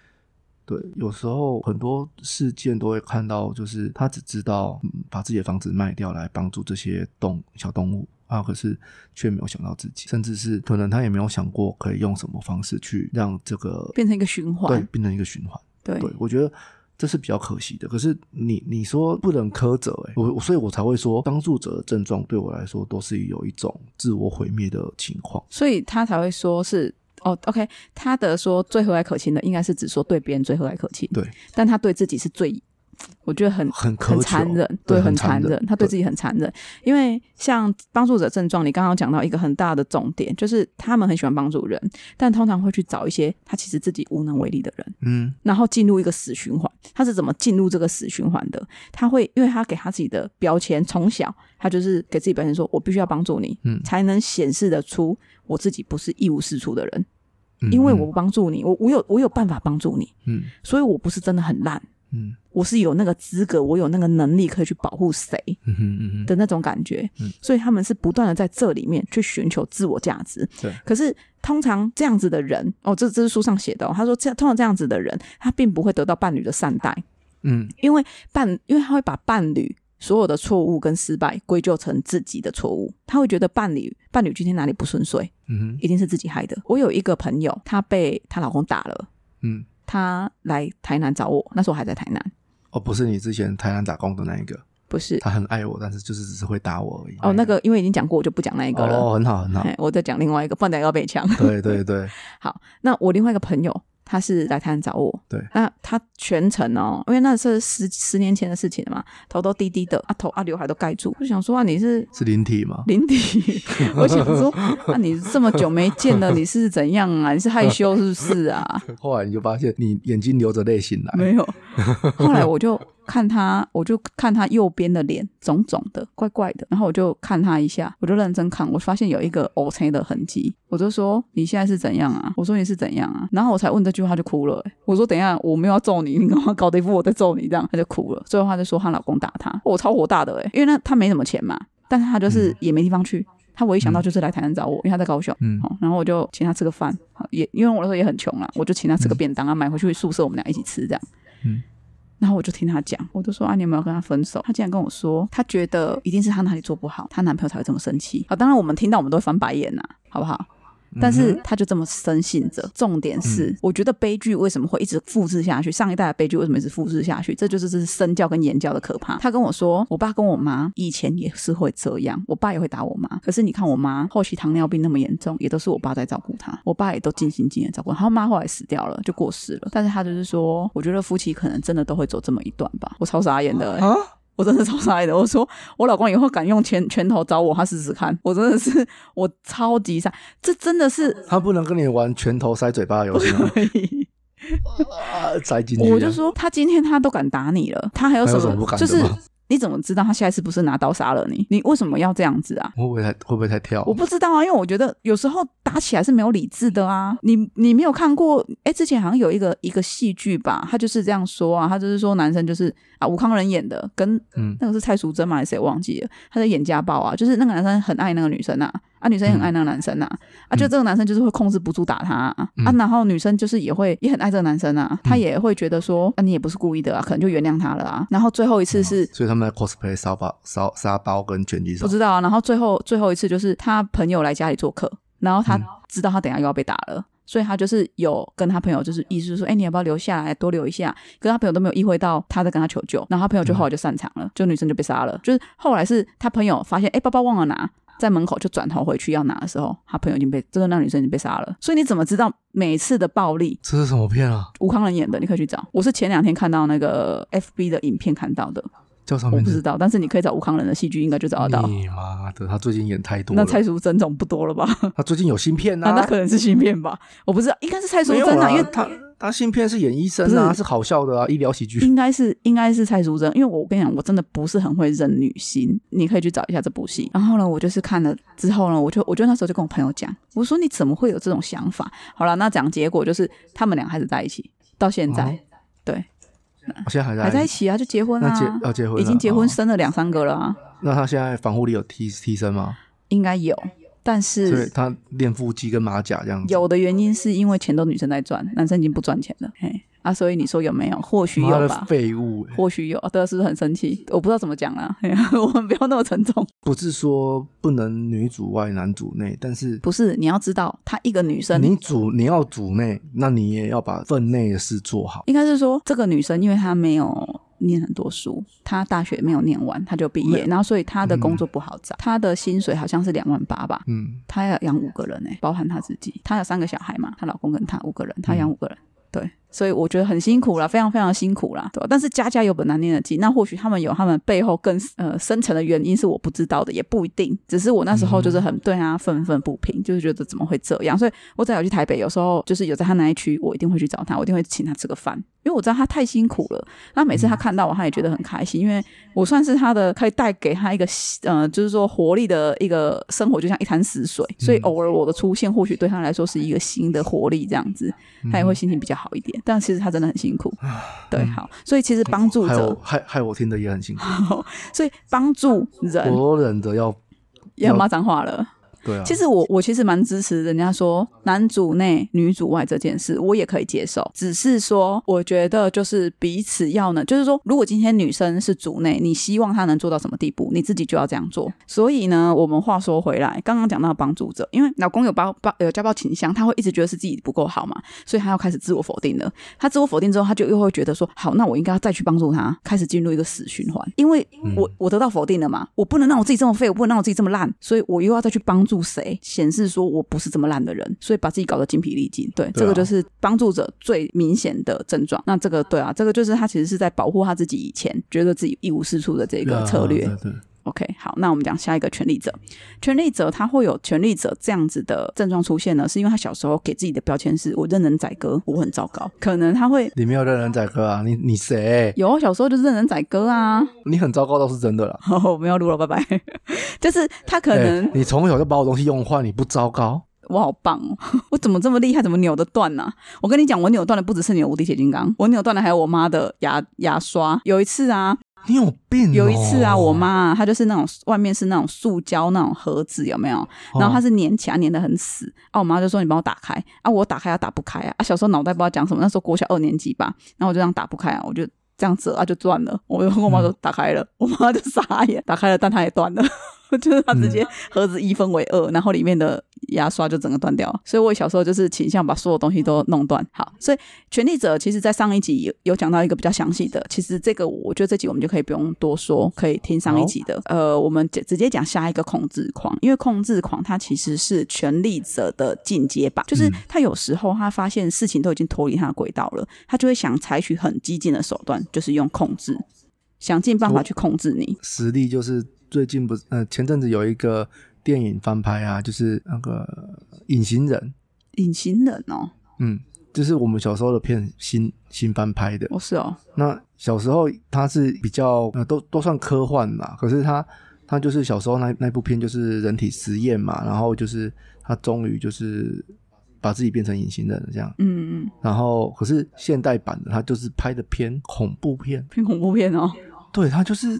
对。有时候很多事件都会看到，就是他只知道把自己的房子卖掉来帮助这些动小动物啊，可是却没有想到自己，甚至是可能他也没有想过可以用什么方式去让这个变成一个循环，对，变成一个循环。对，我觉得。这是比较可惜的，可是你你说不能苛责哎，我所以我才会说帮助者的症状对我来说都是有一种自我毁灭的情况，所以他才会说是哦，OK，他的说最和蔼可亲的应该是指说对别人最和蔼可亲，对，但他对自己是最。我觉得很很很残忍，对，很残忍。他对自己很残忍，因为像帮助者症状，你刚刚讲到一个很大的重点，就是他们很喜欢帮助人，但通常会去找一些他其实自己无能为力的人，嗯，然后进入一个死循环。他是怎么进入这个死循环的？他会，因为他给他自己的标签，从小他就是给自己标签，说我必须要帮助你，嗯，才能显示得出我自己不是一无是处的人，因为我不帮助你，我我有我有办法帮助你，嗯，所以我不是真的很烂。嗯，我是有那个资格，我有那个能力可以去保护谁的那种感觉，所以他们是不断的在这里面去寻求自我价值。对，可是通常这样子的人，哦，这这是书上写的，他说这通常这样子的人，他并不会得到伴侣的善待。嗯，因为伴，因为他会把伴侣所有的错误跟失败归咎成自己的错误，他会觉得伴侣伴侣今天哪里不顺遂，嗯，一定是自己害的。我有一个朋友，她被她老公打了，嗯。他来台南找我，那时候我还在台南。哦，不是你之前台南打工的那一个，不是。他很爱我，但是就是只是会打我而已。哦，那个因为已经讲过，我就不讲那一个了。哦，很好很好。我再讲另外一个，不然要被抢。对对对。好，那我另外一个朋友，他他是来台湾找我，对那他全程哦，因为那是十十年前的事情了嘛，头都低低的，啊头啊刘海都盖住，我就想说啊你是是灵体吗？灵体，我想说啊你这么久没见了，你是怎样啊？你是害羞是不是啊？后来你就发现你眼睛流着泪醒来，没有，后来我就看他，我就看他右边的脸肿肿的，怪怪的，然后我就看他一下，我就认真看，我发现有一个 O C 的痕迹，我就说你现在是怎样啊？我说你是怎样啊？然后我才问这句话就哭了、欸我说等一下我没有要揍你，你干嘛搞得一副我在揍你？这样？他就哭了，最后他就说她老公打她，我超火大的哎、因为那他没什么钱嘛，但是他就是也没地方去。他唯一想到就是来台南找我，因为他在高雄，嗯。好，然后我就请他吃个饭，好也因为我那时候也很穷啦，我就请他吃个便当啊，买回去宿舍我们俩一起吃这样。嗯然后我就听他讲，我就说啊，你有没有跟他分手？他竟然跟我说，他觉得一定是他哪里做不好，他男朋友才会这么生气。啊，当然我们听到我们都会翻白眼呐、好不好？但是他就这么深信着。重点是，我觉得悲剧为什么会一直复制下去？上一代的悲剧为什么一直复制下去？这就是这是身教跟言教的可怕。他跟我说，我爸跟我妈以前也是会这样，我爸也会打我妈。可是你看我妈后期糖尿病那么严重，也都是我爸在照顾她，我爸也都尽心尽力照顾她。他妈后来死掉了，就过世了。但是他就是说，我觉得夫妻可能真的都会走这么一段吧。我超傻眼的、欸。啊，我真的超傻的。我说我老公以后敢用拳拳头找我，他试试看。我真的是 我超级傻，这真的是他不能跟你玩拳头塞嘴巴的游戏。啊，塞进去，我就说他今天他都敢打你了，他还有什么不敢就是吗你怎么知道他下一次不是拿刀杀了你？你为什么要这样子啊？会不会太会不会太跳？我不知道啊，因为我觉得有时候打起来是没有理智的啊。你你没有看过？哎，之前好像有一个一个戏剧吧，他就是这样说啊，他就是说男生就是啊，吴康仁演的，跟嗯那个是蔡淑珍嘛，还是谁忘记了？他在演家暴啊，就是那个男生很爱那个女生啊，啊女生也很爱那个男生啊，啊就这个男生就是会控制不住打他啊，嗯啊然后女生就是也会也很爱这个男生啊，她也会觉得说啊你也不是故意的啊，可能就原谅他了啊。然后最后一次是所以他们在 cosplay 沙包、沙沙包跟拳击手不。知道啊。然后最后最后一次就是他朋友来家里做客，然后他嗯知道他等下又要被打了。所以他就是有跟他朋友，就是意思是说，哎、你要不要留下来多留一下？可是他朋友都没有意会到他在跟他求救，然后他朋友就后来就散场了，就女生就被杀了。就是后来是他朋友发现，哎、包包忘了拿，在门口就转头回去要拿的时候，他朋友已经被这个那女生已经被杀了。所以你怎么知道每次的暴力这是什么片啊？吴康仁演的？你可以去找，我是前两天看到那个 FB 的影片看到的，叫什么名字？我不知道，但是你可以找吴康仁的戏剧，应该就找得到。你妈的，他最近演太多了。那蔡淑珍总不多了吧？他最近有新片啊，啊？那可能是新片吧，我不知道，应该是蔡淑珍啊，因为他他新片是演医生啊，是。是好笑的啊，医疗喜剧。应该是应该是蔡淑珍，因为我跟你讲，我真的不是很会认女星，你可以去找一下这部戏。然后呢，我就是看了之后呢，我就我就那时候就跟我朋友讲，我说你怎么会有这种想法？好了，那讲结果就是他们俩还是在一起，到现在、哦。对。我现在还在还在一起啊，就结婚那结啊，要结婚已经结婚哦。生了两三个了啊，那他现在防护力有提提升吗？应该有，但所以是他练腹肌跟马甲这样子。有的原因是因为钱都女生在赚，男生已经不赚钱了，嘿啊，所以你说有没有？或许有吧。废物欸！或许有，对，是不是很生气？我不知道怎么讲啦，我们不要那么沉重。不是说不能女主外男主内，但是不是，你要知道，她一个女生，你主你要主内，那你也要把分内的事做好。应该是说这个女生，因为她没有念很多书，他大学没有念完，他就毕业，然后所以他的工作不好找，他的薪水好像是两万八吧。嗯，他要养五个人呢、欸包含他自己，他有三个小孩嘛，她老公跟她五个人，她养五个人。对，所以我觉得很辛苦啦，非常非常辛苦啦，对吧？但是家家有本难念的经，那或许他们有他们背后更呃深层的原因是我不知道的，也不一定。只是我那时候就是很对他愤愤不平，就是觉得怎么会这样，所以我只要有去台北，有时候就是有在他那一区，我一定会去找他，我一定会请他吃个饭，因为我知道他太辛苦了。那每次他看到我，他也觉得很开心，因为我算是他的可以带给他一个呃，就是说活力的一个生活，就像一潭死水，所以偶尔我的出现，或许对他来说是一个新的活力，这样子，他也会心情比较好一点。但其实他真的很辛苦，对，好，所以其实帮助者，害害我听的也很辛苦，所以帮助人。我忍着要要骂脏话了。对啊。其实我我其实蛮支持人家说男主内女主外这件事，我也可以接受。只是说，我觉得就是彼此要呢，就是说，如果今天女生是主内，你希望她能做到什么地步，你自己就要这样做。所以呢，我们话说回来，刚刚讲到帮助者，因为老公有包包有家暴倾向，他会一直觉得是自己不够好嘛，所以他要开始自我否定了。他自我否定之后，他就又会觉得说，好，那我应该要再去帮助他，开始进入一个死循环。因为我我得到否定了嘛，我不能让我自己这么废，我不能让我自己这么烂，所以我又要再去帮助助谁显示说我不是这么烂的人，所以把自己搞得精疲力尽。对，对啊这个就是帮助者最明显的症状。那这个对啊，这个就是他其实是在保护他自己以前觉得自己一无是处的这个策略。对对 OK，好，那我们讲下一个权力者。权力者他会有权力者这样子的症状出现呢，是因为他小时候给自己的标签是我任人宰割，我很糟糕。可能他会你没有任人宰割啊，你你谁？有小时候就是任人宰割啊。你很糟糕倒是真的啦。哦，没有录了，拜拜。就是他可能、哎你从小就把我东西用坏，你不糟糕？我好棒哦，我怎么这么厉害？怎么扭得断呢、我跟你讲，我扭断的不只是你的无敌铁金刚，我扭断的还有我妈的牙牙刷。有一次啊，你有病、哦！有一次啊，我妈啊她就是那种外面是那种塑胶那种盒子，有没有？然后它是粘起来，粘的很死。啊，我妈就说你帮我打开。啊，我打开它打不开啊。啊，小时候脑袋不知道讲什么，那时候国小二年级吧，然后我就这样打不开啊，我就这样折啊就断了。我就跟我妈说打开了，我妈就傻眼，打开了，但它也断了。就是它直接盒子一分为二，然后里面的牙刷就整个断掉了。所以我小时候就是倾向把所有东西都弄断。好，所以权力者其实在上一集有有讲到一个比较详细的，其实这个我觉得这集我们就可以不用多说，可以听上一集的。呃，我们直直接讲下一个控制狂，因为控制狂它其实是权力者的进阶版，就是他有时候他发现事情都已经脱离他的轨道了，他就会想采取很激进的手段，就是用控制，想尽办法去控制你。实力就是最近不是呃前阵子有一个电影翻拍啊，就是那个隐形人，隐形人哦，嗯，就是我们小时候的片新新翻拍的。哦是哦，那小时候它是比较呃都都算科幻嘛，可是它它就是小时候那那部片就是人体实验嘛，然后就是他终于就是把自己变成隐形人了这样，嗯嗯，然后可是现代版的他就是拍的偏恐怖片，偏恐怖片哦。对他就是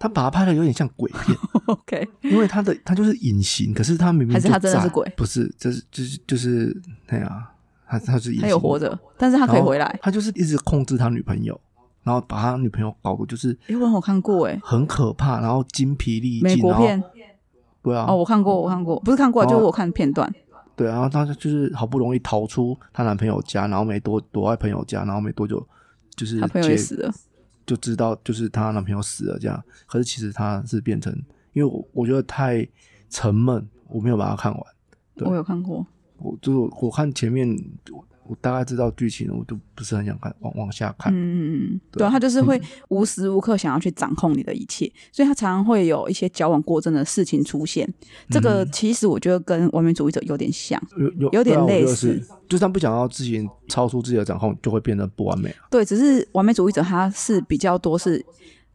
他把他拍的有点像鬼片，OK，因为他的他就是隐形，可是他明明还是他真的是鬼？不是，这是就是就是那样，他他是隐形，他有活着，但是他可以回来。他就是一直控制他女朋友，然后把他女朋友搞得就是诶，我有看过诶，很可怕，然后精疲力尽，美国片。对啊，哦，我看过，我看过，不是看过，就是我看片段。对啊，然后她就是好不容易逃出她男朋友家，然后没多躲在朋友家，然后没多久就是他朋友也死了，就知道就是她男朋友死了这样。可是其实她是变成，因为我我觉得太沉闷，我没有把它看完。对我有看过。我就是我我看前面，我我大概知道剧情，我就不是很想看，往往下看。嗯嗯嗯，对他就是会无时无刻想要去掌控你的一切，所以他常常会有一些矫枉过正的事情出现。这个其实我觉得跟完美主义者有点像。有有有点类似是就是他不想要自己超出自己的掌控，就会变得不完美啊。对，只是完美主义者他是比较多是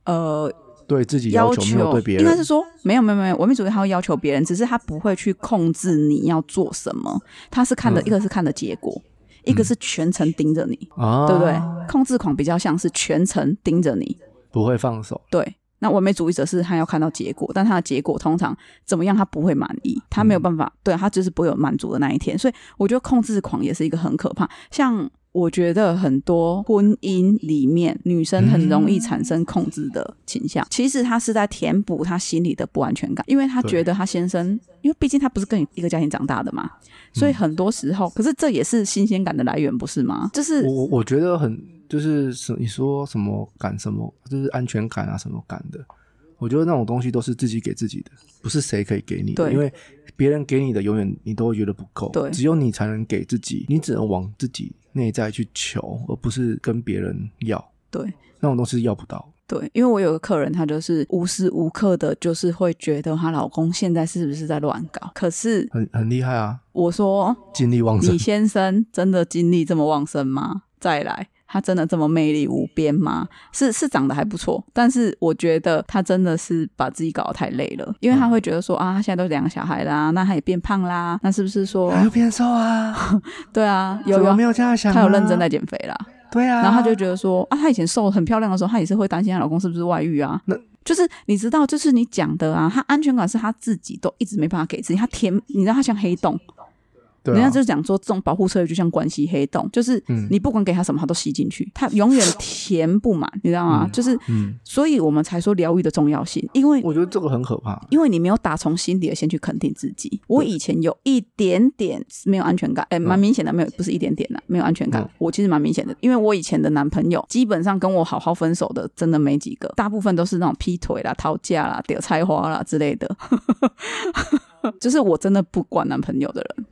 呃对自己要求没有对别人，应该是说没有没有没有，完美主义他会要求别人，只是他不会去控制你要做什么，他是看的、嗯一个是看的结果，一个是全程盯着你，啊，对不对？控制狂比较像是全程盯着你，不会放手。对。那完美主义者是他要看到结果，但他的结果通常怎么样，他不会满意，他没有办法，对他就是不会有满足的那一天。所以我觉得控制狂也是一个很可怕。像我觉得很多婚姻里面，女生很容易产生控制的倾向，其实她是在填补她心里的不安全感，因为她觉得她先生，因为毕竟她不是跟一个家庭长大的嘛，所以很多时候，可是这也是新鲜感的来源，不是吗？就是我我我觉得很就是什你说什么感什么，就是安全感啊什么感的，我觉得那种东西都是自己给自己的，不是谁可以给你的，因为别人给你的永远你都会觉得不够，对只有你才能给自己，你只能往自己内在去求，而不是跟别人要，对。那种东西要不到。对，因为我有个客人，她就是无时无刻的，就是会觉得她老公现在是不是在乱搞。可是很很厉害啊，我说，精力旺盛你，先生真的精力这么旺盛吗？再来，他真的这么魅力无边吗？是是长得还不错，但是我觉得他真的是把自己搞得太累了，因为他会觉得说啊，他现在都两个小孩啦，那他也变胖啦，那是不是说还有变瘦啊？对啊，有有没有这样想、啊？他有认真在减肥啦。对啊，然后她就觉得说啊，她以前瘦很漂亮的时候，她也是会担心她老公是不是外遇啊。那就是你知道，就是你讲的啊，她安全感是她自己都一直没办法给自己，她填，你知道她像黑洞，对啊人家就讲说这种保护策略就像关系黑洞，就是嗯你不管给他什么，他都吸进去，他永远填不满，你知道吗？嗯就是，嗯，所以我们才说疗愈的重要性，因为我觉得这个很可怕。因为你没有打从心底的先去肯定自己。我以前有一点点没有安全感，哎、蛮明显的，没有不是一点点的，没有安全感。嗯我其实蛮明显的，因为我以前的男朋友基本上跟我好好分手的，真的没几个，大部分都是那种劈腿啦、讨价啦、屌菜花啦之类的。就是我真的不管男朋友的人。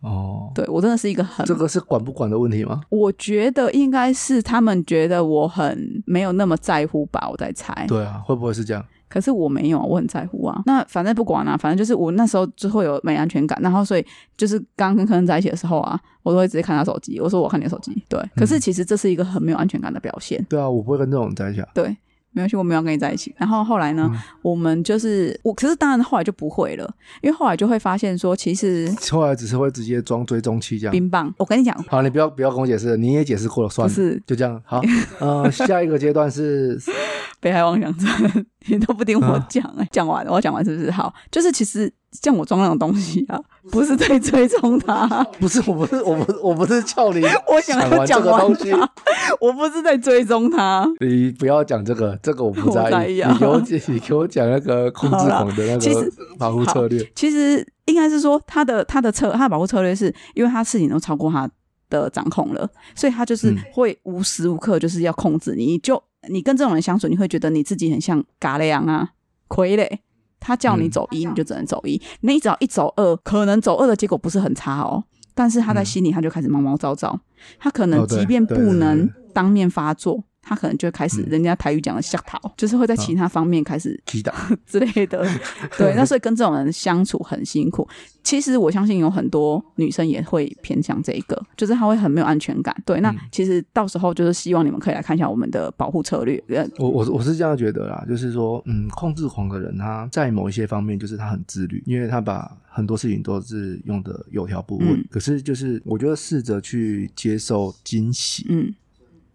哦，对我真的是一个很这个是管不管的问题吗？我觉得应该是他们觉得我很没有那么在乎吧，我在猜。对啊，会不会是这样？可是我没有，我很在乎啊。那反正不管啊，反正就是我那时候就会有没安全感，然后所以就是刚跟客人在一起的时候啊，我都会直接看他手机，我说我看你的手机。对，可是其实这是一个很没有安全感的表现。对啊，我不会跟这种人在一起啊。对。没关系，我没有跟你在一起。然后后来呢，我们就是我，可是当然后来就不会了，因为后来就会发现说，其实后来只是会直接装追踪器这样。冰棒，我跟你讲，好，你不要不要跟我解释，你也解释过了，算了，是就这样。好，呃，下一个阶段是 北海妄想症，你都不听我讲哎，讲完了，我讲完是不是？好，就是其实。像我装那种东西啊，不是在追踪他，不是，我不是，我不，我不是叫你，我想要讲个东西，我不是在追踪他。你不要讲这个，这个我不在意。你给我，你给我讲那个控制狂的那个保护策略。其实应该是说，他的他的策，他的保护策略是因为他事情都超过他的掌控了，所以他就是会无时无刻就是要控制你。就你跟这种人相处，你会觉得你自己很像嘎雷昂啊，傀儡。他叫你走一，你就只能走一。你只要一走二，可能走二的结果不是很差哦。但是他在心里，他就开始毛毛躁躁。他可能即便不能当面发作。他可能就会开始，人家台语讲的吓逃，就是会在其他方面开始 击打之类的。对，那所以跟这种人相处很辛苦。其实我相信有很多女生也会偏向这一个，就是她会很没有安全感。对，那其实到时候就是希望你们可以来看一下我们的保护策略。我我我是这样觉得啦，就是说，嗯，控制狂的人他在某一些方面就是他很自律，因为他把很多事情都是用的有条不紊。可是就是我觉得试着去接受惊喜，嗯。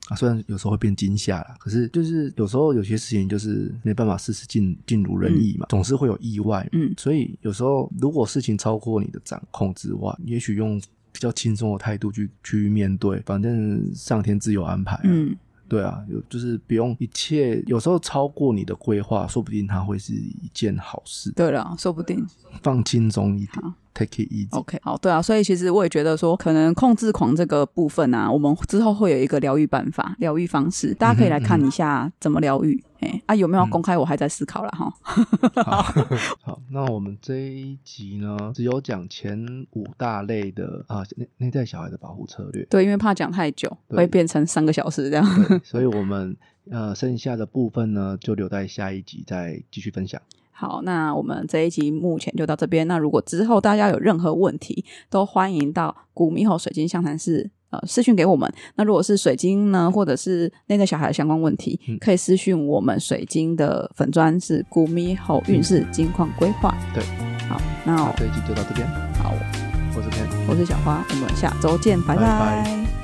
啊，虽然有时候会变惊吓了，可是就是有时候有些事情就是没办法事事尽尽如人意嘛，总是会有意外。嗯，所以有时候如果事情超过你的掌控之外，也许用比较轻松的态度去去面对，反正上天自有安排。嗯。对啊，有就是不用一切，有时候超过你的规划，说不定它会是一件好事。对了，说不定放轻松一点，take it easy。OK，好，对啊，所以其实我也觉得说，可能控制狂这个部分啊，我们之后会有一个疗愈办法、疗愈方式，大家可以来看一下怎么疗愈。哎啊，有没有公开？我还在思考了哈。好，那我们这一集呢，只有讲前五大类的啊内内在小孩的保护策略。对，因为怕讲太久会变成三个小时这样，所以我们呃剩下的部分呢，就留在下一集再继续分享。好，那我们这一集目前就到这边。那如果之后大家有任何问题，都欢迎到古猕猴水晶相谈室呃。私讯给我们。那如果是水晶呢，或者是内在小孩的相关问题，可以私讯我们水晶的粉砖是古米猴运势金矿规划。对，好，那这一集就到这边。好，我是 Ken，我是小花，我们下周见，拜拜。